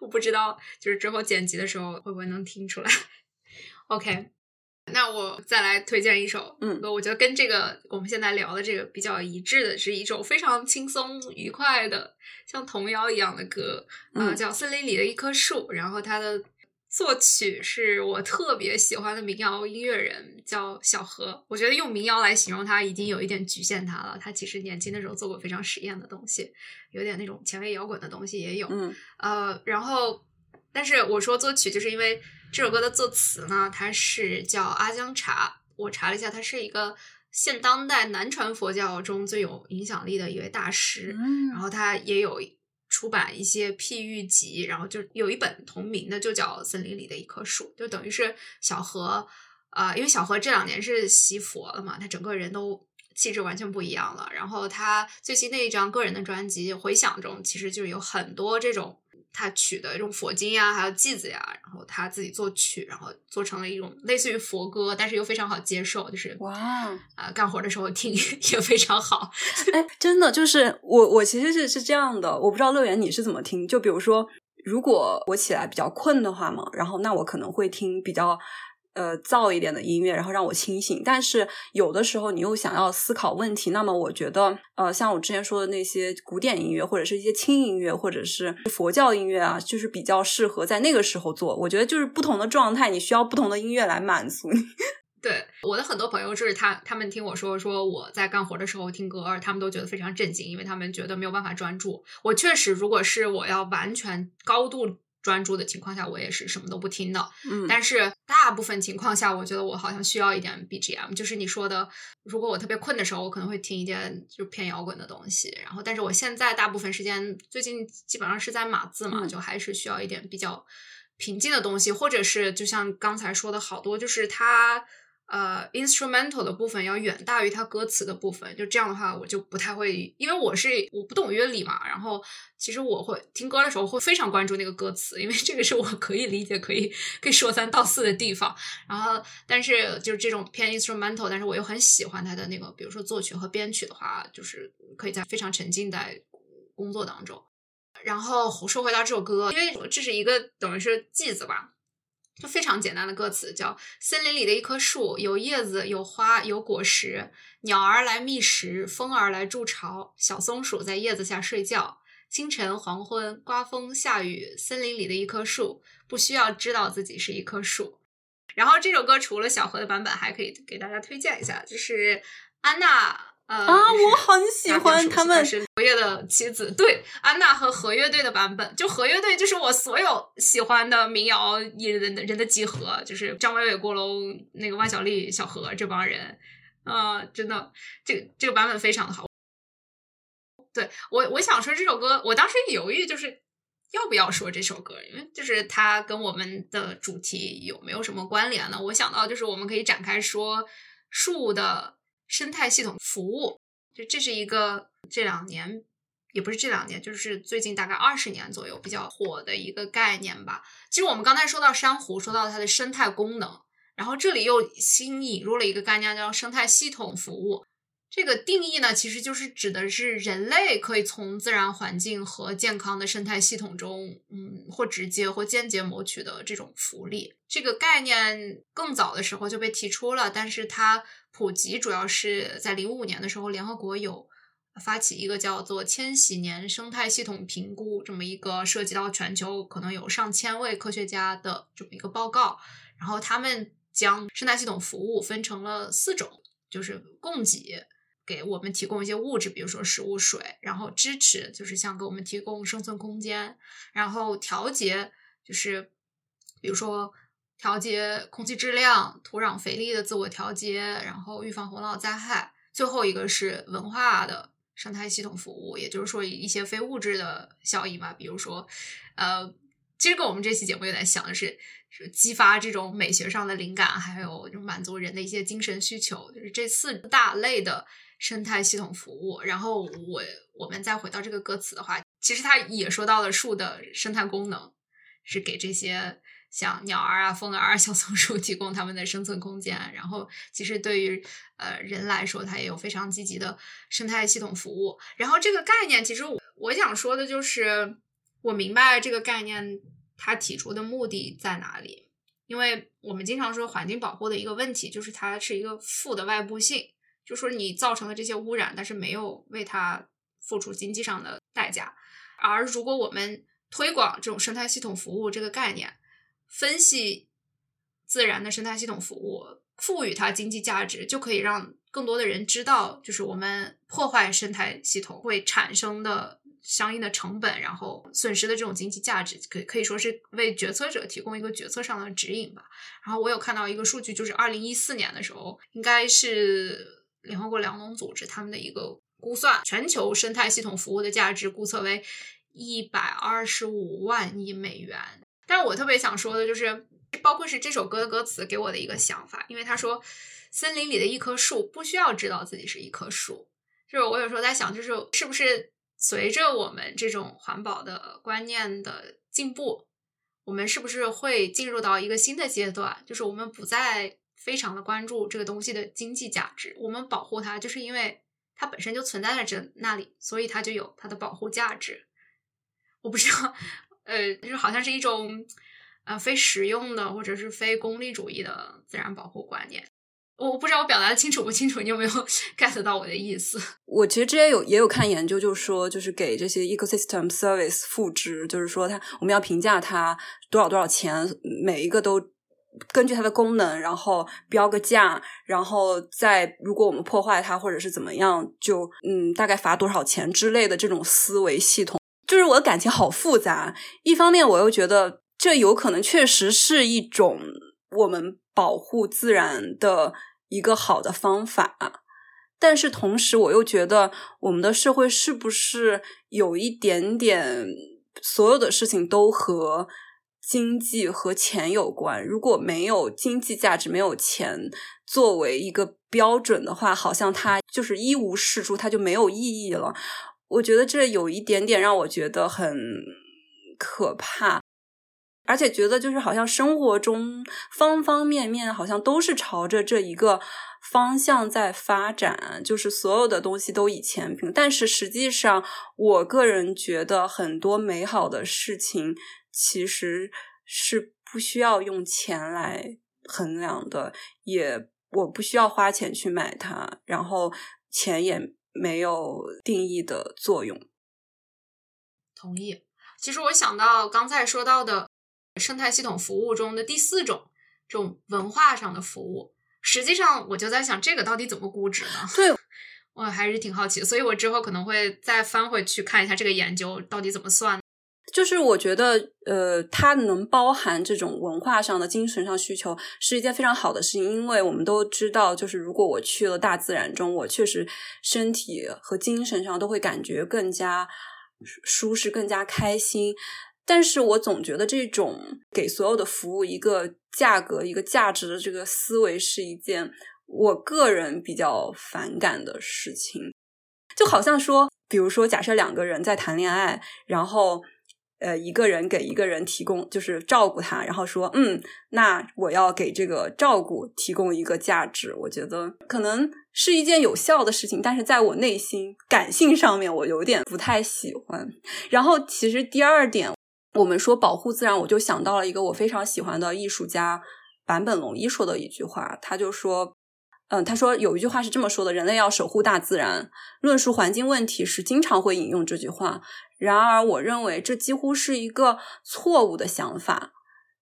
我不知道，就是之后剪辑的时候会不会能听出来。OK，那我再来推荐一首，嗯，我觉得跟这个我们现在聊的这个比较一致的，是一首非常轻松愉快的，像童谣一样的歌，啊，叫《森林里的一棵树》，然后它的。作曲是我特别喜欢的民谣音乐人，叫小何。我觉得用民谣来形容他，已经有一点局限他了。他其实年轻的时候做过非常实验的东西，有点那种前卫摇滚的东西也有。嗯，呃，然后，但是我说作曲，就是因为这首歌的作词呢，他是叫阿江茶。我查了一下，他是一个现当代南传佛教中最有影响力的一位大师。嗯然后他也有出版一些譬喻集，然后就有一本同名的，就叫《森林里的一棵树》，就等于是小何，呃，因为小何这两年是习佛了嘛，他整个人都气质完全不一样了。然后他最新那一张个人的专辑《回想》中，其实就有很多这种他取的这种佛经呀，还有偈子呀，然后他自己作曲，然后做成了一种类似于佛歌，但是又非常好接受，就是哇，啊、干活的时候听 也非常好。哎，真的就是我，我其实是是这样的，我不知道乐园你是怎么听。就比如说，如果我起来比较困的话嘛，然后那我可能会听比较呃燥一点的音乐，然后让我清醒。但是有的时候你又想要思考问题，那么我觉得呃，像我之前说的那些古典音乐，或者是一些轻音乐，或者是佛教音乐啊，就是比较适合在那个时候做。我觉得就是不同的状态，你需要不同的音乐来满足你。对我的很多朋友，就是他他们听我说说我在干活的时候听歌，他们都觉得非常震惊，因为他们觉得没有办法专注。我确实，如果是我要完全高度专注的情况下，我也是什么都不听的。嗯，但是大部分情况下，我觉得我好像需要一点 BGM，就是你说的，如果我特别困的时候，我可能会听一点就偏摇滚的东西。然后，但是我现在大部分时间，最近基本上是在码字嘛，嗯就还是需要一点比较平静的东西，或者是就像刚才说的好多，就是它。呃，instrumental 的部分要远大于它歌词的部分，就这样的话，我就不太会，因为我是我不懂乐理嘛，然后其实我会听歌的时候会非常关注那个歌词，因为这个是我可以理解、可以可以说三道四的地方。然后，但是就是这种偏 instrumental，但是我又很喜欢它的那个，比如说作曲和编曲的话，就是可以在非常沉浸在工作当中。然后说回到这首歌，因为这是一个等于是句子吧，就非常简单的歌词，叫“森林里的一棵树，有叶子，有花，有果实，鸟儿来觅食，风儿来筑巢，小松鼠在叶子下睡觉。清晨、黄昏，刮风下雨，森林里的一棵树，不需要知道自己是一棵树。”然后这首歌除了小何的版本，还可以给大家推荐一下，就是安娜。呃啊，我很喜欢他们。是何月的妻子，对安娜和何乐队的版本，就何乐队就是我所有喜欢的民谣艺人的人的集合，就是张伟伟、郭龙、那个万晓利、小何这帮人，啊、真的，这个这个版本非常的好。对我，我想说这首歌，我当时犹豫就是要不要说这首歌，因为就是它跟我们的主题有没有什么关联呢？我想到就是我们可以展开说树的生态系统服务，就这是一个这两年也不是这两年，就是最近大概二十年左右比较火的一个概念吧。其实我们刚才说到珊瑚，说到它的生态功能，然后这里又新引入了一个概念叫生态系统服务。这个定义呢，其实就是指的是人类可以从自然环境和健康的生态系统中，嗯，或直接或间接谋取的这种福利。这个概念更早的时候就被提出了，但是它普及主要是在零五年的时候，联合国有发起一个叫做“千禧年生态系统评估”这么一个涉及到全球可能有上千位科学家的这么一个报告，然后他们将生态系统服务分成了四种，就是供给。给我们提供一些物质，比如说食物、水，然后支持就是像给我们提供生存空间，然后调节就是比如说调节空气质量、土壤肥力的自我调节，然后预防洪涝灾害。最后一个是文化的生态系统服务，也就是说一些非物质的效益嘛，比如说呃，其实跟我们这期节目有点像的是。是激发这种美学上的灵感，还有就满足人的一些精神需求，就是这四大类的生态系统服务。然后我我们再回到这个歌词的话，其实它也说到了树的生态功能，是给这些像鸟儿啊、蜂儿啊、小松鼠 提供它们的生存空间。然后其实对于呃人来说，它也有非常积极的生态系统服务。然后这个概念，其实我我想说的就是，我明白这个概念。它提出的目的在哪里？因为我们经常说环境保护的一个问题，就是它是一个负的外部性，就说你造成了这些污染，但是没有为它付出经济上的代价。而如果我们推广这种生态系统服务这个概念，分析自然的生态系统服务，赋予它经济价值，就可以让更多的人知道，就是我们破坏生态系统会产生的。相应的成本，然后损失的这种经济价值，可可以说是为决策者提供一个决策上的指引吧。然后我有看到一个数据，就是二零一四年的时候，应该是联合国粮农组织他们的一个估算，全球生态系统服务的价值估测为一百二十五万亿美元。但是我特别想说的就是，包括是这首歌的歌词给我的一个想法，因为他说，森林里的一棵树不需要知道自己是一棵树。就是我有时候在想，就是是不是随着我们这种环保的观念的进步，我们是不是会进入到一个新的阶段？就是我们不再非常的关注这个东西的经济价值，我们保护它，就是因为它本身就存在在这那里，所以它就有它的保护价值。我不知道。呃，就是好像是一种，呃，非实用的或者是非功利主义的自然保护观念。我不知道我表达的清楚不清楚，你有没有 get 到我的意思？我其实之前有也有看研究，就是说，就是给这些 ecosystem service 赋值，就是说，它我们要评价它多少多少钱，每一个都根据它的功能，然后标个价，然后再如果我们破坏它或者是怎么样，就嗯，大概罚多少钱之类的这种思维系统。就是我的感情好复杂，一方面我又觉得这有可能确实是一种我们保护自然的一个好的方法，但是同时我又觉得我们的社会是不是有一点点所有的事情都和经济和钱有关？如果没有经济价值，没有钱作为一个标准的话，好像它就是一无是处，它就没有意义了。我觉得这有一点点让我觉得很可怕，而且觉得就是好像生活中方方面面好像都是朝着这一个方向在发展，就是所有的东西都以钱平。但是实际上，我个人觉得很多美好的事情其实是不需要用钱来衡量的，也我不需要花钱去买它，然后钱也。没有定义的作用。同意。其实我想到刚才说到的生态系统服务中的第四种，这种文化上的服务，实际上我就在想，这个到底怎么估值呢？对，我还是挺好奇，所以我之后可能会再翻回去看一下这个研究到底怎么算。就是我觉得，呃，它能包含这种文化上的、精神上需求，是一件非常好的事情。因为我们都知道，就是如果我去了大自然中，我确实身体和精神上都会感觉更加舒适、更加开心。但是我总觉得这种给所有的服务一个价格、一个价值的这个思维，是一件我个人比较反感的事情。就好像说，比如说，假设两个人在谈恋爱，然后。呃，一个人给一个人提供就是照顾他，然后说，嗯，那我要给这个照顾提供一个价值。我觉得可能是一件有效的事情，但是在我内心感性上面，我有点不太喜欢。然后，其实第二点，我们说保护自然，我就想到了一个我非常喜欢的艺术家坂本龙一说的一句话，他就说。嗯，他说有一句话是这么说的：人类要守护大自然。论述环境问题时，经常会引用这句话。然而，我认为这几乎是一个错误的想法。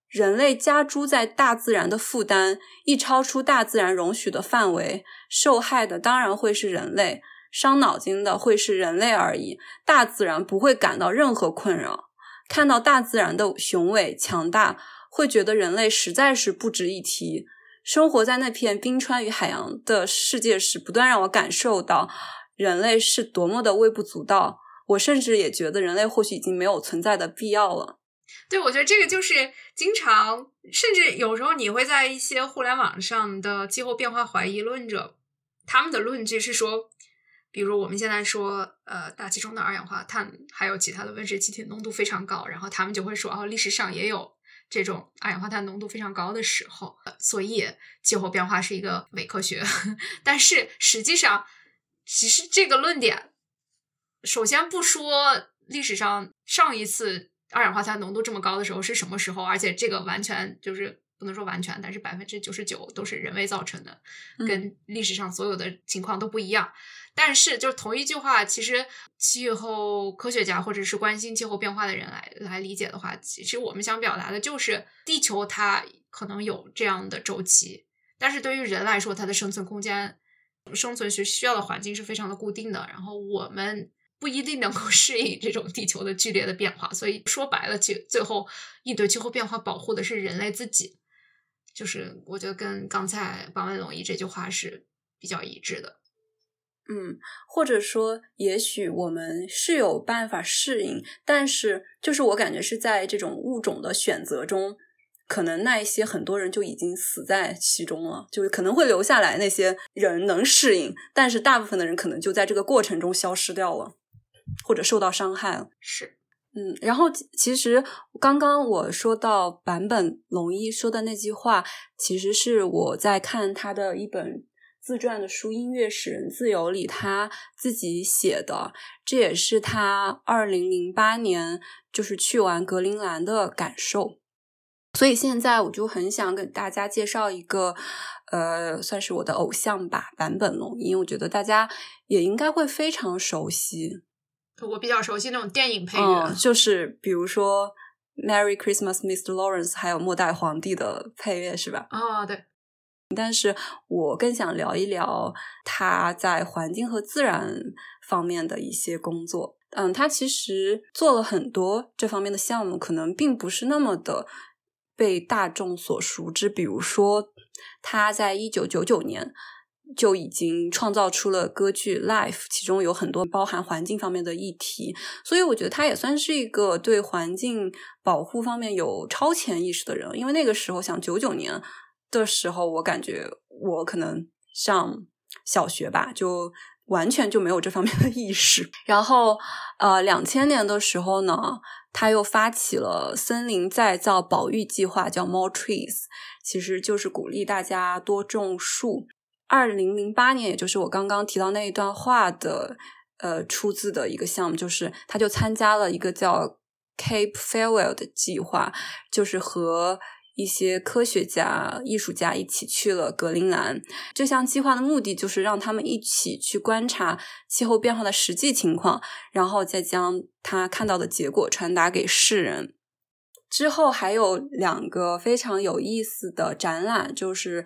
人类加诸在大自然的负担，一超出大自然容许的范围，受害的当然会是人类，伤脑筋的会是人类而已。大自然不会感到任何困扰。看到大自然的雄伟强大，会觉得人类实在是不值一提。生活在那片冰川与海洋的世界时，不断让我感受到人类是多么的微不足道。我甚至也觉得人类或许已经没有存在的必要了。对，我觉得这个就是经常，甚至有时候你会在一些互联网上的气候变化怀疑论者，他们的论据是说，比如我们现在说，呃，大气中的二氧化碳还有其他的温室气体浓度非常高，然后他们就会说，哦，历史上也有。这种二氧化碳浓度非常高的时候，所以气候变化是一个伪科学。但是实际上，其实这个论点，首先不说历史上上一次二氧化碳浓度这么高的时候是什么时候，而且这个完全就是不能说完全，但是百分之九十九都是人为造成的，跟历史上所有的情况都不一样。但是，就是同一句话，其实气候科学家或者是关心气候变化的人来来理解的话，其实我们想表达的就是，地球它可能有这样的周期，但是对于人来说，它的生存空间、生存需需要的环境是非常的固定的。然后我们不一定能够 适应这种地球的剧烈的变化。所以说白了，最最后应对气候变化保护的是人类自己。就是我觉得跟刚才坂本龙一这句话是比较一致的。嗯，或者说，也许我们是有办法适应，但是就是我感觉是在这种物种的选择中，可能那一些很多人就已经死在其中了，就是可能会留下来那些人能适应，但是大部分的人可能就在这个过程中消失掉了，或者受到伤害了。是，嗯，然后其实刚刚我说到坂本龙一说的那句话，其实是我在看他的一本。自传的书《音乐使人自由》里，他自己写的，这也是他二零零八年就是去完格陵兰的感受。所以现在我就很想给大家介绍一个，呃，算是我的偶像吧，坂本龙一。我觉得大家也应该会非常熟悉。我比较熟悉那种电影配乐，就是比如说《Merry Christmas, Mr. Lawrence》，还有《末代皇帝》的配乐，是吧？哦，对。但是我更想聊一聊他在环境和自然方面的一些工作。嗯，他其实做了很多这方面的项目，可能并不是那么的被大众所熟知。比如说，他在一九九九年就已经创造出了歌剧《Life》，其中有很多包含环境方面的议题。所以，我觉得他也算是一个对环境保护方面有超前意识的人。因为那个时候，想九九年。的时候，我感觉我可能上小学吧，就完全就没有这方面的意识。然后，呃，两千年的时候呢，他又发起了森林再造保育计划，叫 More Trees，其实就是鼓励大家多种树。二零零八年，也就是我刚刚提到那一段话的，呃，出自的一个项目，就是他就参加了一个叫 Cape Farewell 的计划，就是和。一些科学家、艺术家一起去了格陵兰。这项计划的目的就是让他们一起去观察气候变化的实际情况，然后再将他看到的结果传达给世人。之后还有两个非常有意思的展览，就是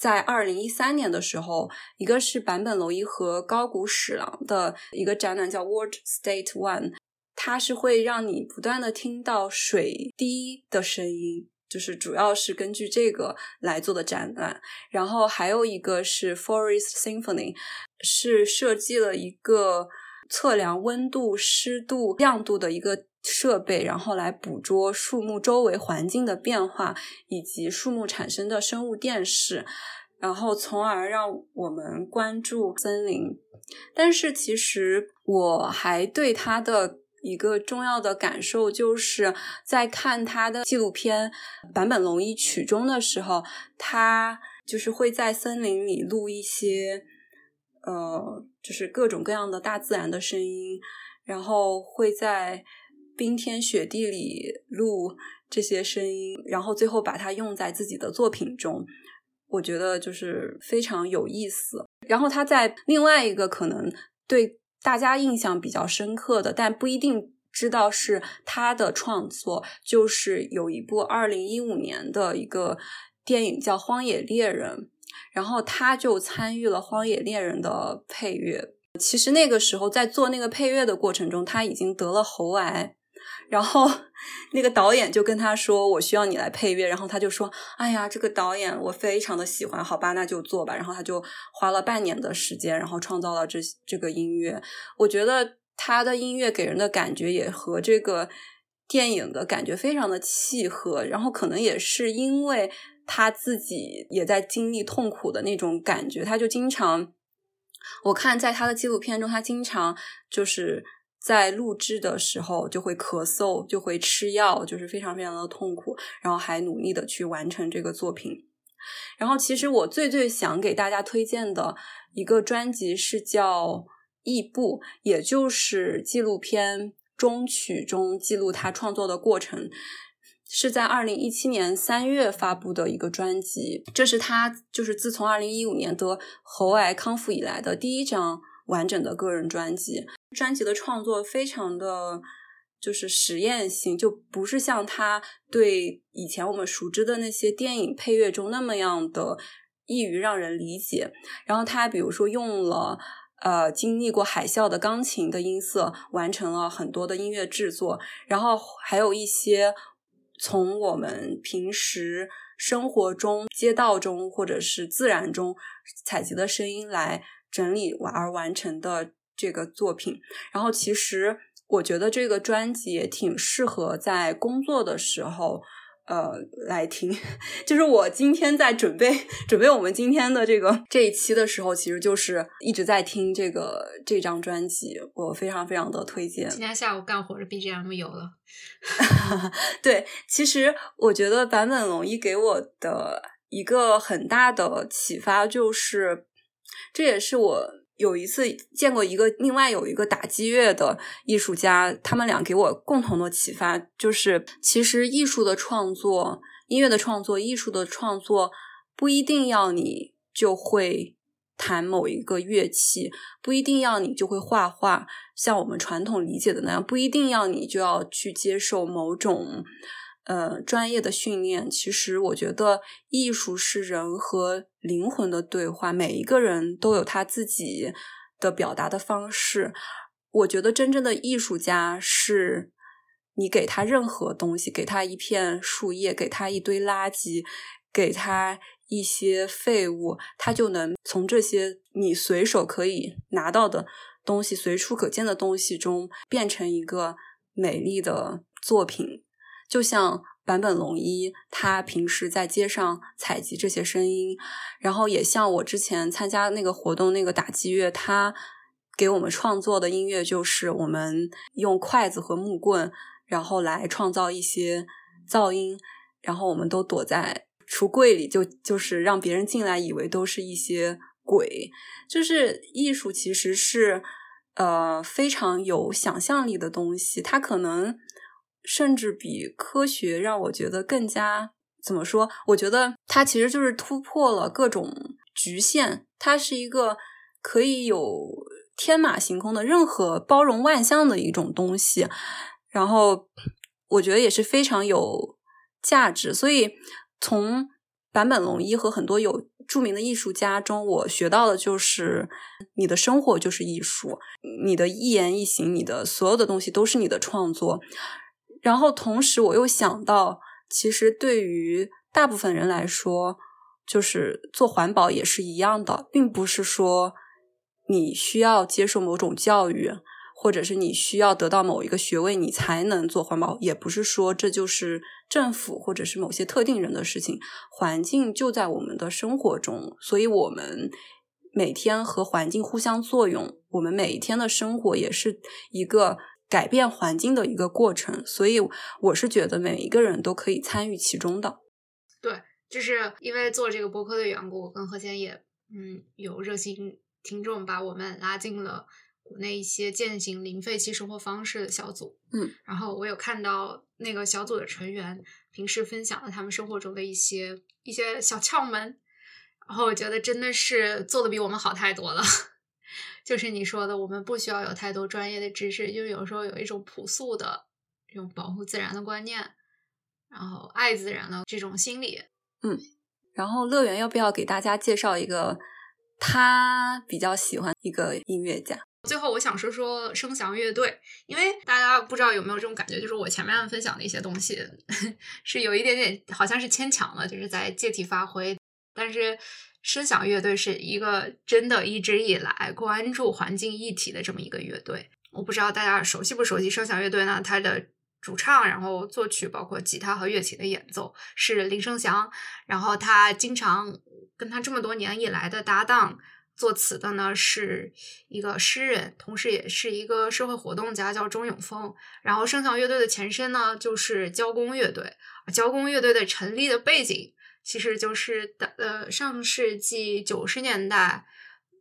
在二零一三年的时候，一个是坂本龙一和高谷史郎的一个展览，叫 World State One，它是会让你不断的听到水滴的声音。就是主要是根据这个来做的展览，然后还有一个是 Forest Symphony，是设计了一个测量温度、湿度、亮度的一个设备，然后来捕捉树木周围环境的变化以及树木产生的生物电势，然后从而让我们关注森林。但是其实我还对它的。一个重要的感受就是在看他的纪录片《坂本龙一曲中》的时候，他就是会在森林里录一些，呃，就是各种各样的大自然的声音，然后会在冰天雪地里录这些声音，然后最后把它用在自己的作品中。我觉得就是非常有意思。然后他在另外一个可能对。大家印象比较深刻的，但不一定知道是他的创作，就是有一部二零一五年的一个电影叫《荒野猎人》，然后他就参与了《荒野猎人》的配乐。其实那个时候在做那个配乐的过程中，他已经得了喉癌。然后那个导演就跟他说：“我需要你来配乐。”然后他就说：“哎呀，这个导演我非常的喜欢，好吧，那就做吧。”然后他就花了半年的时间，然后创造了这这个音乐。我觉得他的音乐给人的感觉也和这个电影的感觉非常的契合。然后可能也是因为他自己也在经历痛苦的那种感觉，他就经常我看在他的纪录片中，他经常就是。在录制的时候就会咳嗽，就会吃药，就是非常非常的痛苦，然后还努力的去完成这个作品。然后，其实我最最想给大家推荐的一个专辑是叫《异步》，也就是纪录片中曲中记录他创作的过程，是在二零一七年三月发布的一个专辑。这是他就是自从二零一五年得喉癌康复以来的第一张完整的个人专辑。专辑的创作非常的就是实验性，就不是像他对以前我们熟知的那些电影配乐中那么样的易于让人理解。然后他比如说用了呃经历过海啸的钢琴的音色，完成了很多的音乐制作，然后还有一些从我们平时生活中、街道中或者是自然中采集的声音来整理而完成的这个作品。然后其实我觉得这个专辑也挺适合在工作的时候。呃，来听，就是我今天在准备 准备我们今天的这个这一期的时候，其实就是一直在听这个这张专辑，我非常非常的推荐。今天下午干活的 BGM 有了，对，其实我觉得坂本龙一给我的一个很大的启发就是，这也是我。有一次见过一个另外有一个打击乐的艺术家，他们俩给我共同的启发就是，其实艺术的创作、音乐的创作、艺术的创作不一定要你就会弹某一个乐器，不一定要你就会画画，像我们传统理解的那样，不一定要你就要去接受某种。呃，专业的训练，其实我觉得艺术是人和灵魂的对话。每一个人都有他自己的表达的方式。我觉得真正的艺术家是，你给他任何东西，给他一片树叶，给他一堆垃圾，给他一些废物，他就能从这些你随手可以拿到的东西、随处可见的东西中，变成一个美丽的作品。就像坂本龙一，他平时在街上采集这些声音，然后也像我之前参加那个活动那个打击乐，他给我们创作的音乐就是我们用筷子和木棍，然后来创造一些噪音，然后我们都躲在橱柜里，就就是让别人进来以为都是一些鬼，就是艺术其实是呃非常有想象力的东西，它可能。甚至比科学让我觉得更加怎么说？我觉得它其实就是突破了各种局限，它是一个可以有天马行空的、任何包容万象的一种东西。然后我觉得也是非常有价值。所以从坂本龙一和很多有著名的艺术家中，我学到的就是：你的生活就是艺术，你的一言一行，你的所有的东西都是你的创作。然后同时，我又想到，其实对于大部分人来说，就是做环保也是一样的，并不是说你需要接受某种教育，或者是你需要得到某一个学位，你才能做环保，也不是说这就是政府或者是某些特定人的事情。环境就在我们的生活中，所以我们每天和环境互相作用，我们每一天的生活也是一个。改变环境的一个过程，所以我是觉得每一个人都可以参与其中的。对，就是因为做这个播客的缘故，我跟何贤也嗯有热心听众把我们拉进了国内一些践行零废弃生活方式的小组。嗯，然后我有看到那个小组的成员平时分享了他们生活中的一些一些小窍门，然后我觉得真的是做的比我们好太多了。就是你说的，我们不需要有太多专业的知识，就有时候有一种朴素的这种保护自然的观念，然后爱自然的这种心理。嗯，然后乐园要不要给大家介绍一个他比较喜欢一个音乐家？最后我想说说声响乐队，因为大家不知道有没有这种感觉，就是我前面分享的一些东西 是有一点点好像是牵强了，就是在借题发挥，但是。声响乐队是一个真的一直以来关注环境议题的这么一个乐队。我不知道大家熟悉不熟悉声响乐队呢？它的主唱，然后作曲，包括吉他和乐器的演奏是林生祥。然后他经常跟他这么多年以来的搭档作词的呢，是一个诗人，同时也是一个社会活动家，叫钟永峰。然后声响乐队的前身呢，就是交工乐队。交工乐队的成立的背景。其实就是的，呃，上世纪九十年代，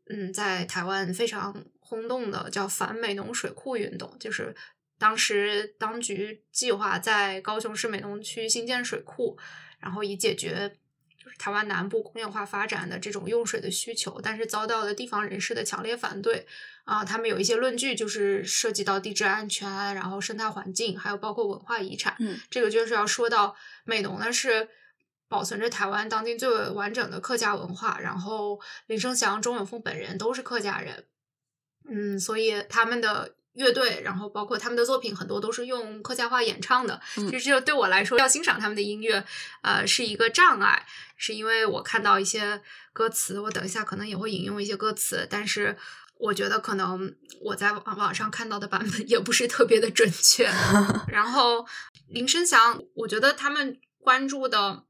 嗯，在台湾非常轰动的叫反美农水库运动，就是当时当局计划在高雄市美浓区新建水库，然后以解决就是台湾南部工业化发展的这种用水的需求，但是遭到了地方人士的强烈反对啊，他们有一些论据就是涉及到地质安全，然后生态环境，还有包括文化遗产，嗯，这个就是要说到美浓呢是。保存着台湾当今最为完整的客家文化，然后林生祥、钟永峰本人都是客家人，嗯，所以他们的乐队，然后包括他们的作品，很多都是用客家话演唱的。其实这对我来说，要欣赏他们的音乐，呃，是一个障碍，是因为我看到一些歌词，我等一下可能也会引用一些歌词，但是我觉得可能我在网网上看到的版本也不是特别的准确。然后林生祥，我觉得他们关注的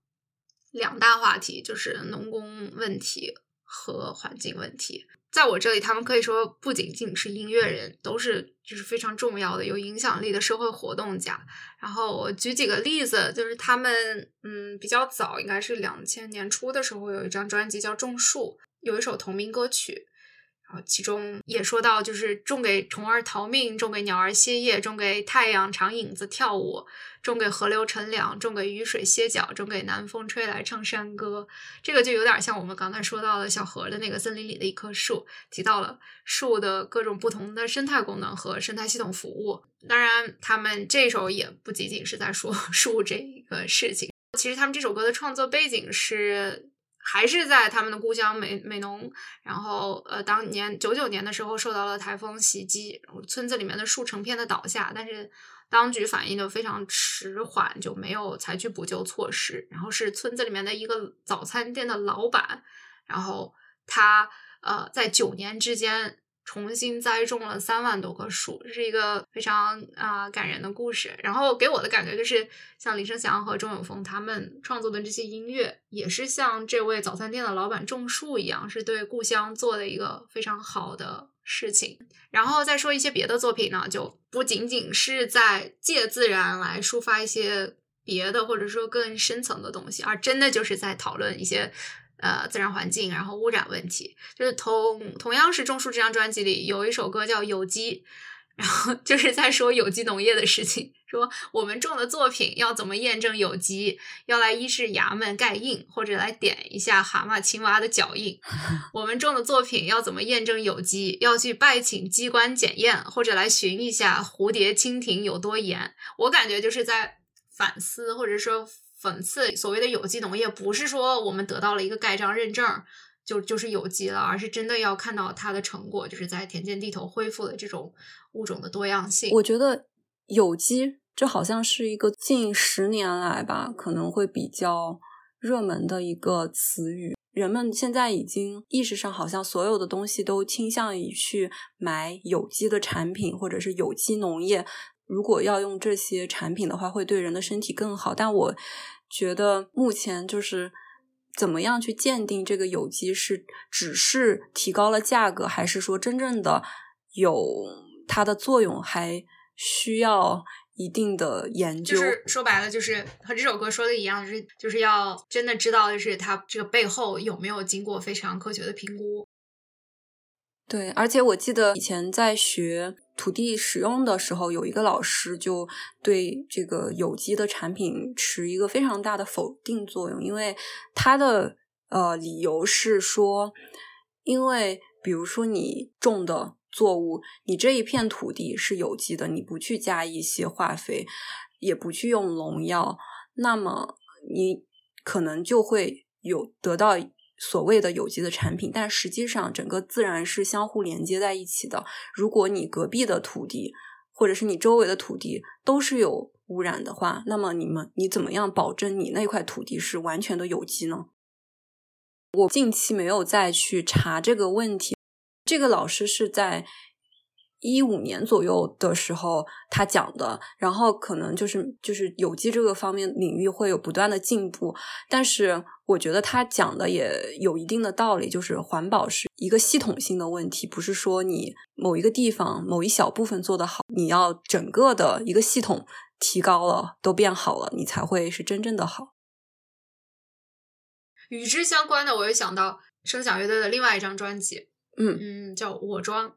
两大话题就是农工问题和环境问题。在我这里，他们可以说不仅仅是音乐人，都是就是非常重要的、有影响力的社会活动家。然后我举几个例子，就是他们嗯比较早，应该是两千年初的时候，有一张专辑叫《种树》，有一首同名歌曲。然后其中也说到，就是种给虫儿逃命，种给鸟儿歇业，种给太阳长影子跳舞，种给河流乘凉，种给雨水歇脚，种给南风吹来唱山歌。这个就有点像我们刚才说到的小河的那个森林里的一棵树，提到了树的各种不同的生态功能和生态系统服务。当然，他们这首也不仅仅是在说 树这一个事情。其实他们这首歌的创作背景是。还是在他们的故乡美美浓，然后呃，当年九九年的时候受到了台风袭击，村子里面的树成片的倒下，但是当局反应的非常迟缓，就没有采取补救措施。然后是村子里面的一个早餐店的老板，然后他呃在九年之间。重新栽种了三万多棵树，这是一个非常啊感人的故事。然后给我的感觉就是，像李生祥和钟永峰他们创作的这些音乐，也是像这位早餐店的老板种树一样，是对故乡做的一个非常好的事情。然后再说一些别的作品呢，就不仅仅是在借自然来抒发一些别的或者说更深层的东西，而真的就是在讨论一些。呃，自然环境，然后污染问题，就是同同样是种树这张专辑里有一首歌叫《有机》，然后 就是在说有机农业的事情，说我们种的作品要怎么验证有机，要来医治衙门盖印，或者来点一下蛤蟆、青蛙的脚印。我们种的作品要怎么验证有机，要去拜请机关检验，或者来寻一下蝴蝶、蜻蜓有多严。我感觉就是在反思，或者说。讽刺所谓的有机农业，不是说我们得到了一个盖章认证就就是有机了，而是真的要看到它的成果，就是在田间地头恢复的这种物种的多样性。我觉得有机这好像是一个近十年来吧，可能会比较热门的一个词语。人们现在已经意识上，好像所有的东西都倾向于去买有机的产品，或者是有机农业。如果要用这些产品的话，会对人的身体更好。但我觉得目前就是怎么样去鉴定这个有机是只是提高了价格，还是说真正的有它的作用，还需要一定的研究。就是说白了，就是和这首歌说的一样，就是就是要真的知道，就是它这个背后有没有经过非常科学的评估。对，而且我记得以前在学。土地使用的时候，有一个老师就对这个有机的产品持一个非常大的否定作用，因为他的呃理由是说，因为比如说你种的作物，你这一片土地是有机的，你不去加一些化肥，也不去用农药，那么你可能就会有得到。所谓的有机的产品，但实际上整个自然是相互连接在一起的。如果你隔壁的土地，或者是你周围的土地都是有污染的话，那么你们你怎么样保证你那块土地是完全的有机呢？我近期没有再去查这个问题。这个老师是在。一五年左右的时候，他讲的，然后可能就是就是有机这个方面领域会有不断的进步，但是我觉得他讲的也有一定的道理，就是环保是一个系统性的问题，不是说你某一个地方某一小部分做得好，你要整个的一个系统提高了，都变好了，你才会是真正的好。与之相关的，我又想到声响乐队的另外一张专辑，嗯嗯，叫《我装》。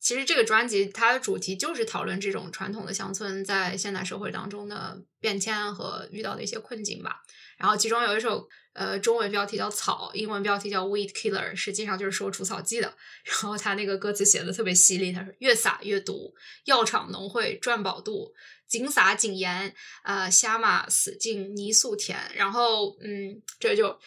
其实这个专辑它的主题就是讨论这种传统的乡村在现代社会当中的变迁和遇到的一些困境吧。然后其中有一首呃中文标题叫《草》，英文标题叫《Weed Killer》，实际上就是说除草剂的。然后他那个歌词写的特别犀利，他说越撒越毒，药厂农会赚饱肚，紧撒紧盐，呃虾马死进泥塑田。然后嗯，这就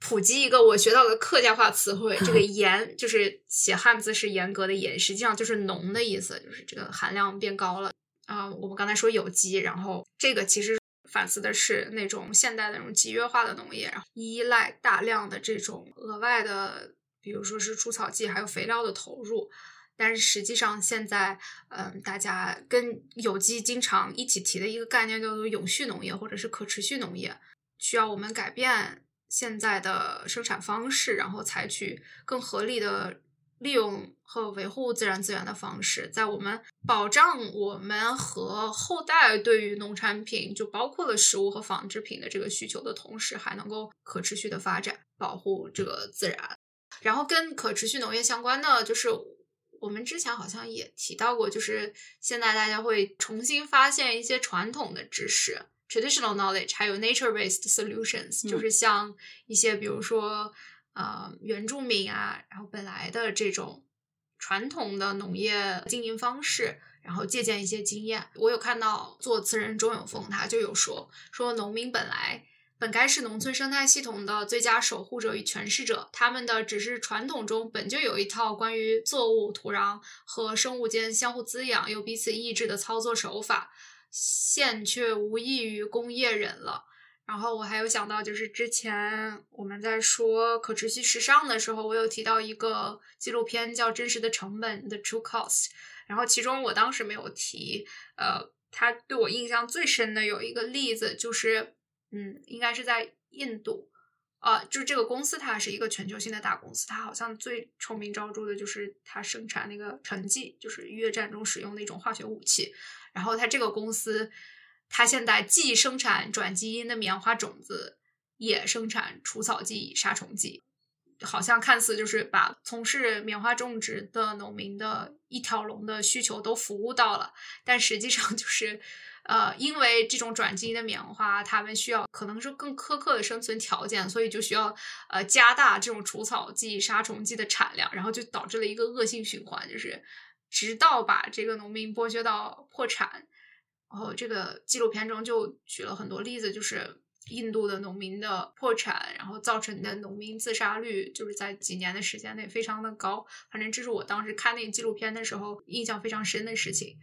普及一个我学到的客家话词汇，这个 严就是写汉字是严格的严，实际上就是浓的意思，就是这个含量变高了啊。我们刚才说有机，然后这个其实反思的是那种现代的那种集约化的农业，然后依赖大量的这种额外的，比如说是除草剂还有肥料的投入。但是实际上现在，嗯，大家跟有机经常一起提的一个概念叫做永续农业或者是可持续农业，需要我们改变。现在的生产方式，然后采取更合理的利用和维护自然资源的方式，在我们保障我们和后代对于农产品，就包括了食物和纺织品的这个需求的同时，还能够可持续的发展，保护这个自然。然后跟可持续农业相关的，就是我们之前好像也提到过，就是现在大家会重新发现一些传统的知识。Traditional knowledge 还有 nature-based solutions，就是像一些比如说呃原住民啊，然后本来的这种传统的农业经营方式，然后借鉴一些经验。我有看到作词人钟永峰他就有说说农民本来本该是农村生态系统的最佳守护者与诠释者，他们的只是传统中本就有一套关于作物、土壤和生物间相互滋养又彼此抑制的操作手法。线却无异于工业人了。然后我还有想到，就是之前我们在说可持续时尚的时候，我有提到一个纪录片叫《真实的成本》（The True Cost）。然后其中我当时没有提，呃，他对我印象最深的有一个例子，就是嗯，应该是在印度，呃，就是这个公司它是一个全球性的大公司，它好像最臭名昭著的就是它生产那个沉剂，就是越战中使用的一种化学武器。然后，它这个公司，它现在既生产转基因的棉花种子，也生产除草剂、杀虫剂，好像看似就是把从事棉花种植的农民的一条龙的需求都服务到了。但实际上，就是呃，因为这种转基因的棉花，他们需要可能是更苛刻的生存条件，所以就需要呃加大这种除草剂、杀虫剂的产量，然后就导致了一个恶性循环，就是。直到把这个农民剥削到破产，然后这个纪录片中就举了很多例子，就是印度的农民的破产，然后造成的农民自杀率，就是在几年的时间内非常的高。反正这是我当时看那个纪录片的时候印象非常深的事情。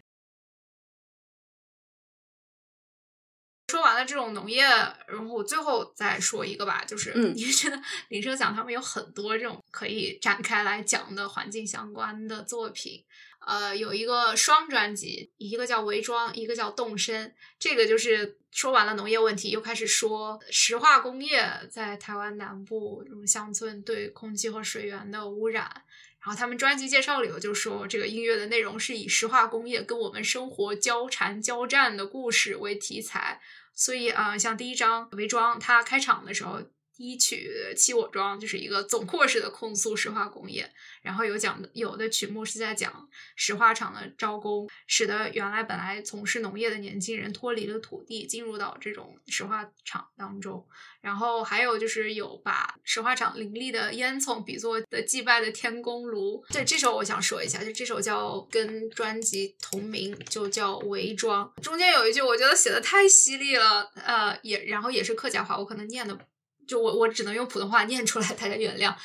说完了这种农业，然后我最后再说一个吧，就是因为觉得 林生祥他们有很多这种可以展开来讲的环境相关的作品。呃，有一个双专辑，一个叫《伪装》，一个叫《动身》。这个就是说完了农业问题，又开始说石化工业在台湾南部这种乡村对空气和水源的污染。然后他们专辑介绍里头就说，这个音乐的内容是以石化工业跟我们生活交缠交战的故事为题材。所以啊，像第一章《伪装》，它开场的时候。第一曲《七我庄》就是一个总括式的控诉石化工业，然后有讲的有的曲目是在讲石化厂的招工，使得原来本来从事农业的年轻人脱离了土地，进入到这种石化厂当中。然后还有就是有把石化厂林立的烟囱比作的祭拜的天公炉。对，这首我想说一下，就这首叫跟专辑同名，就叫《伪装》。中间有一句我觉得写的太犀利了，呃，也然后也是客家话，我可能念的。就我我只能用普通话念出来，大家原谅。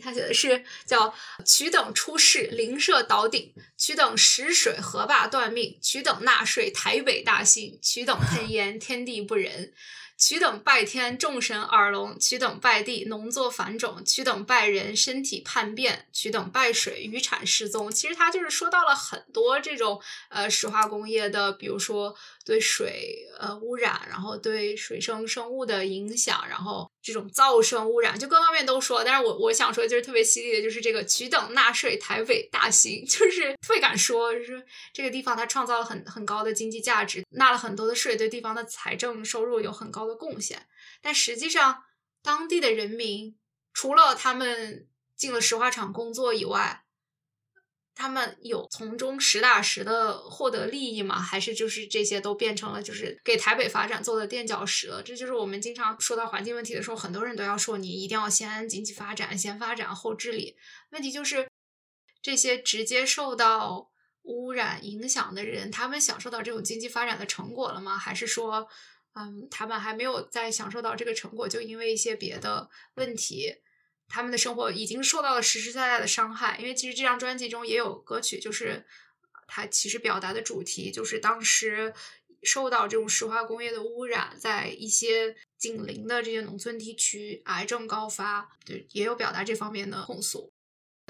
他写的是叫“取等出世，灵舍倒顶；取等食水，河坝断命；取等纳税，台北大兴；取等喷 烟，天地不仁。”取等拜天众神耳聋，取等拜地农作繁种，取等拜人身体叛变，取等拜水渔产失踪。其实他就是说到了很多这种呃石化工业的，比如说对水呃污染，然后对水生生物的影响，然后这种噪声污染，就各方面都说。但是我我想说就是特别犀利的，就是这个取等纳税台北大兴，就是特别敢说，就是这个地方它创造了很很高的经济价值，纳了很多的税，对地方的财政收入有很高的。的贡献，但实际上，当地的人民除了他们进了石化厂工作以外，他们有从中实打实的获得利益吗？还是就是这些都变成了就是给台北发展做的垫脚石了？这就是我们经常说到环境问题的时候，很多人都要说你一定要先经济发展，先发展后治理。问题就是这些直接受到污染影响的人，他们享受到这种经济发展的成果了吗？还是说？嗯，他们还没有在享受到这个成果，就因为一些别的问题，他们的生活已经受到了实实在在的伤害。因为其实这张专辑中也有歌曲，就是它其实表达的主题就是当时受到这种石化工业的污染，在一些紧邻的这些农村地区，癌症高发，对，也有表达这方面的控诉。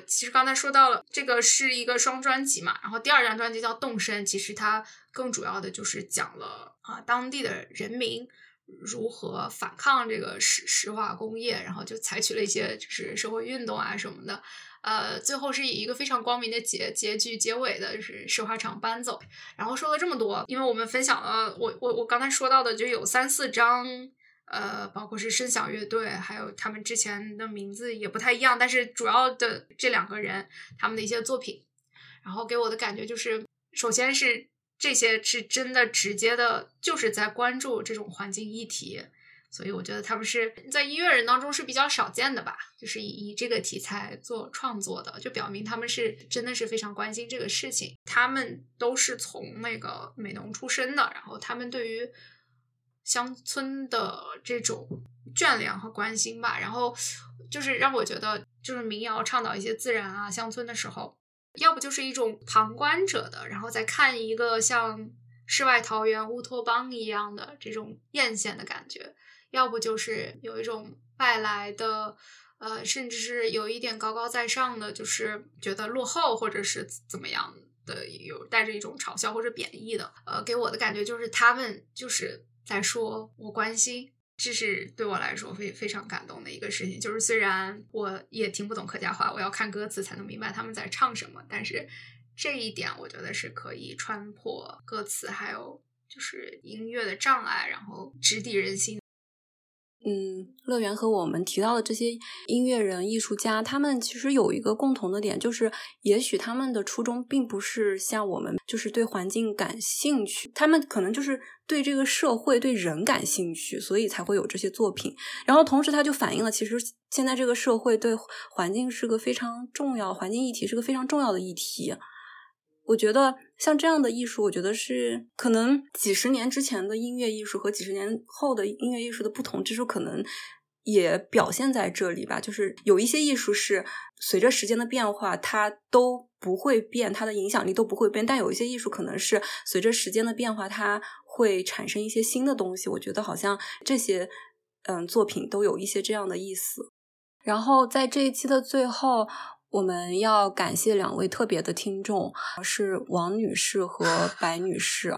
其实刚才说到了，这个是一个双专辑嘛，然后第二张专辑叫《动身》，其实它更主要的就是讲了啊当地的人民如何反抗这个石石化工业，然后就采取了一些就是社会运动啊什么的，呃，最后是以一个非常光明的结结局结尾的，就是石化厂搬走。然后说了这么多，因为我们分享了我我我刚才说到的就有三四张。呃，包括是声响乐队，还有他们之前的名字也不太一样，但是主要的这两个人他们的一些作品，然后给我的感觉就是，首先是这些是真的直接的，就是在关注这种环境议题，所以我觉得他们是在音乐人当中是比较少见的吧，就是以以这个题材做创作的，就表明他们是真的是非常关心这个事情。他们都是从那个美农出身的，然后他们对于。乡村的这种眷恋和关心吧，然后就是让我觉得，就是民谣倡导一些自然啊、乡村的时候，要不就是一种旁观者的，然后再看一个像世外桃源、乌托邦一样的这种艳羡的感觉，要不就是有一种外来的，呃，甚至是有一点高高在上的，就是觉得落后或者是怎么样的，有带着一种嘲笑或者贬义的，呃，给我的感觉就是他们就是。在说，我关心，这是对我来说非非常感动的一个事情。就是虽然我也听不懂客家话，我要看歌词才能明白他们在唱什么，但是这一点我觉得是可以穿破歌词，还有就是音乐的障碍，然后直抵人心。嗯，乐园和我们提到的这些音乐人、艺术家，他们其实有一个共同的点，就是也许他们的初衷并不是像我们，就是对环境感兴趣，他们可能就是对这个社会、对人感兴趣，所以才会有这些作品。然后同时，它就反映了其实现在这个社会对环境是个非常重要，环境议题是个非常重要的议题。我觉得像这样的艺术，我觉得是可能几十年之前的音乐艺术和几十年后的音乐艺术的不同之处，可能也表现在这里吧。就是有一些艺术是随着时间的变化，它都不会变，它的影响力都不会变；但有一些艺术可能是随着时间的变化，它会产生一些新的东西。我觉得好像这些嗯作品都有一些这样的意思。然后在这一期的最后。我们要感谢两位特别的听众，是王女士和 白女士，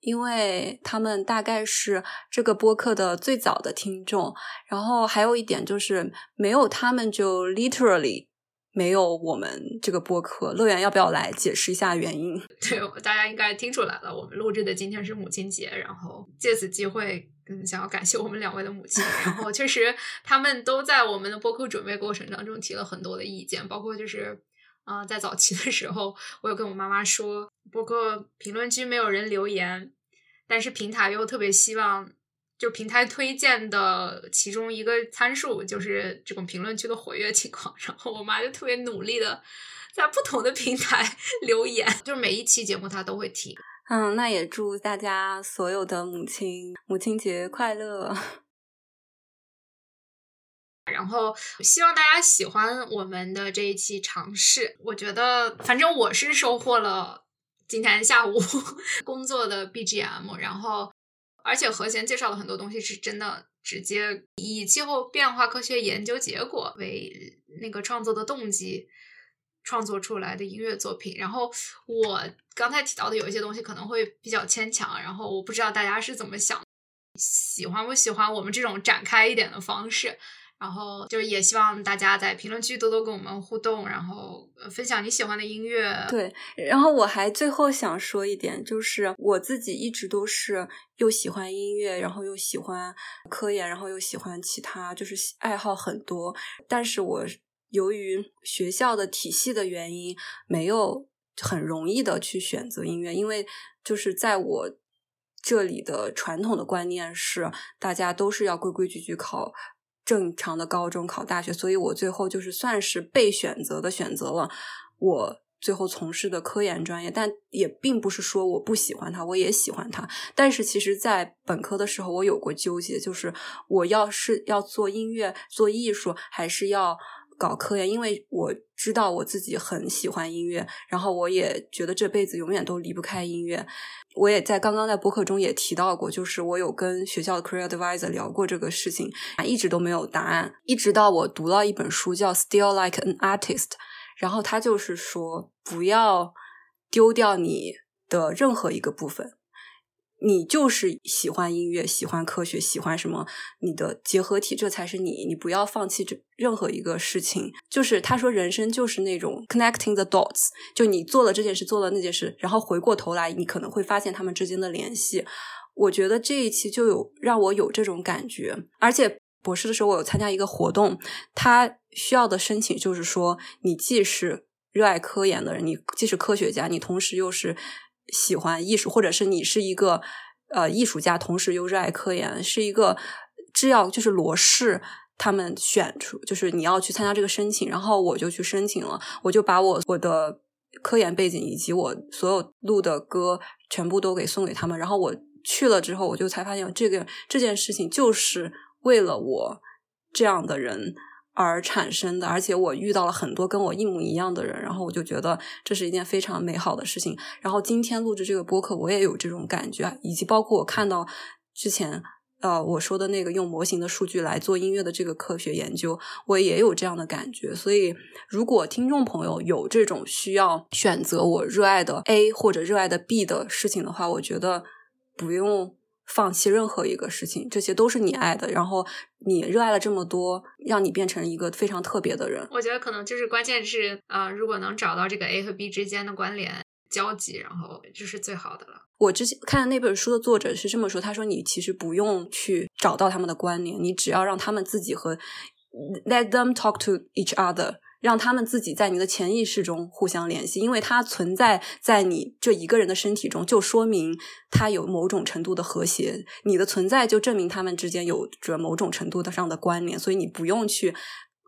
因为他们大概是这个播客的最早的听众。然后还有一点就是，没有他们就 literally 没有我们这个播客。乐园要不要来解释一下原因？对，大家应该听出来了，我们录制的今天是母亲节，然后借此机会。嗯，想要感谢我们两位的母亲，然后确实他们都在我们的播客准备过程当中提了很多的意见，包括就是啊，在早期的时候，我有跟我妈妈说，播客评论区没有人留言，但是平台又特别希望，就平台推荐的其中一个参数就是这种评论区的活跃情况，然后我妈就特别努力的在不同的平台 留言，就是每一期节目她都会提。嗯，那也祝大家所有的母亲母亲节快乐。然后希望大家喜欢我们的这一期尝试。我觉得，反正我是收获了今天下午 工作的 BGM。然后，而且和弦介绍了很多东西，是真的直接以气候变化科学研究结果为那个创作的动机。创作出来的音乐作品，然后我刚才提到的有一些东西可能会比较牵强，然后我不知道大家是怎么想，喜欢不喜欢我们这种展开一点的方式，然后就是也希望大家在评论区多多跟我们互动，然后分享你喜欢的音乐。对，然后我还最后想说一点，就是我自己一直都是又喜欢音乐，然后又喜欢科研，然后又喜欢其他，就是爱好很多，但是我。由于学校的体系的原因，没有很容易的去选择音乐，因为就是在我这里的传统的观念是，大家都是要规规矩矩考正常的高中、考大学，所以我最后就是算是被选择的选择了我最后从事的科研专业，但也并不是说我不喜欢它，我也喜欢它。但是其实，在本科的时候，我有过纠结，就是我要是要做音乐、做艺术，还是要搞科研？因为我知道我自己很喜欢音乐，然后我也觉得这辈子永远都离不开音乐。我也在刚刚在播客中也提到过，就是我有跟学校的 career advisor 聊过这个事情，一直都没有答案。一直到我读到一本书叫《Still Like an Artist》。然后他就是说，不要丢掉你的任何一个部分，你就是喜欢音乐、喜欢科学、喜欢什么，你的结合体，这才是你。你不要放弃这任何一个事情。就是他说，人生就是那种 connecting the dots，就你做了这件事，做了那件事，然后回过头来，你可能会发现他们之间的联系。我觉得这一期就有让我有这种感觉，而且。博士的时候，我有参加一个活动，他需要的申请就是说，你既是热爱科研的人，你既是科学家，你同时又是喜欢艺术，或者是你是一个呃艺术家，同时又热爱科研，是一个制药就是罗氏他们选出，就是你要去参加这个申请，然后我就去申请了，我就把我我的科研背景以及我所有录的歌全部都给送给他们，然后我去了之后，我就才发现这个这件事情就是。为了我这样的人而产生的，而且我遇到了很多跟我一模一样的人，然后我就觉得这是一件非常美好的事情。然后今天录制这个播客，我也有这种感觉，以及包括我看到之前呃我说的那个用模型的数据来做音乐的这个科学研究，我也有这样的感觉。所以，如果听众朋友有这种需要选择我热爱的 A 或者热爱的 B 的事情的话，我觉得不用。放弃任何一个事情，这些都是你爱的。然后你热爱了这么多，让你变成一个非常特别的人。我觉得可能就是关键是，呃，如果能找到这个 A 和 B 之间的关联交集，然后这是最好的了。我之前看那本书的作者是这么说，他说你其实不用去找到他们的关联，你只要让他们自己和 let them talk to each other。让他们自己在你的潜意识中互相联系，因为它存在在你这一个人的身体中，就说明它有某种程度的和谐。你的存在就证明他们之间有着某种程度的上的关联，所以你不用去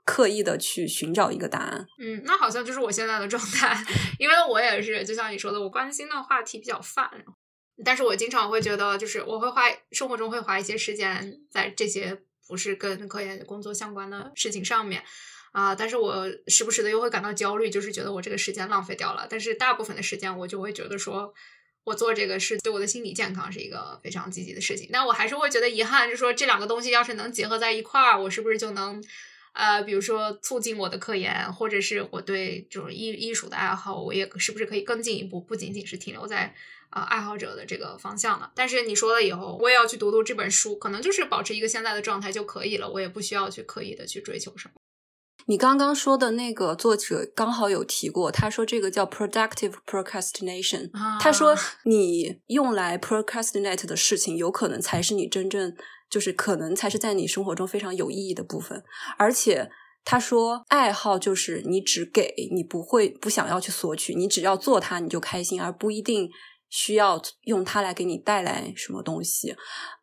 刻意的去寻找一个答案。嗯，那好像就是我现在的状态，因为我也是，就像你说的，我关心的话题比较泛，但是我经常会觉得，就是我会花生活中会花一些时间在这些不是跟科研工作相关的事情上面。啊！但是我时不时的又会感到焦虑，就是觉得我这个时间浪费掉了。但是大部分的时间，我就会觉得说，我做这个是对我的心理健康是一个非常积极的事情。但我还是会觉得遗憾，就是说这两个东西要是能结合在一块儿，我是不是就能，呃，比如说促进我的科研，或者是我对这种艺艺术的爱好，我也是不是可以更进一步，不仅仅是停留在呃爱好者的这个方向呢？但是你说了以后，我也要去读读这本书，可能就是保持一个现在的状态就可以了，我也不需要去刻意的去追求什么。你刚刚说的那个作者刚好有提过，他说这个叫 productive procrastination。他说你用来 procrastinate 的事情，有可能才是你真正就是可能才是在你生活中非常有意义的部分。而且他说，爱好就是你只给你不会不想要去索取，你只要做它你就开心，而不一定需要用它来给你带来什么东西。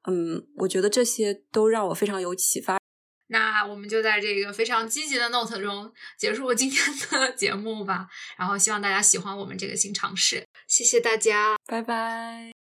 嗯，我觉得这些都让我非常有启发。那我们就在这个非常积极的 note 中结束今天的节目吧。然后希望大家喜欢我们这个新尝试，谢谢大家，拜拜。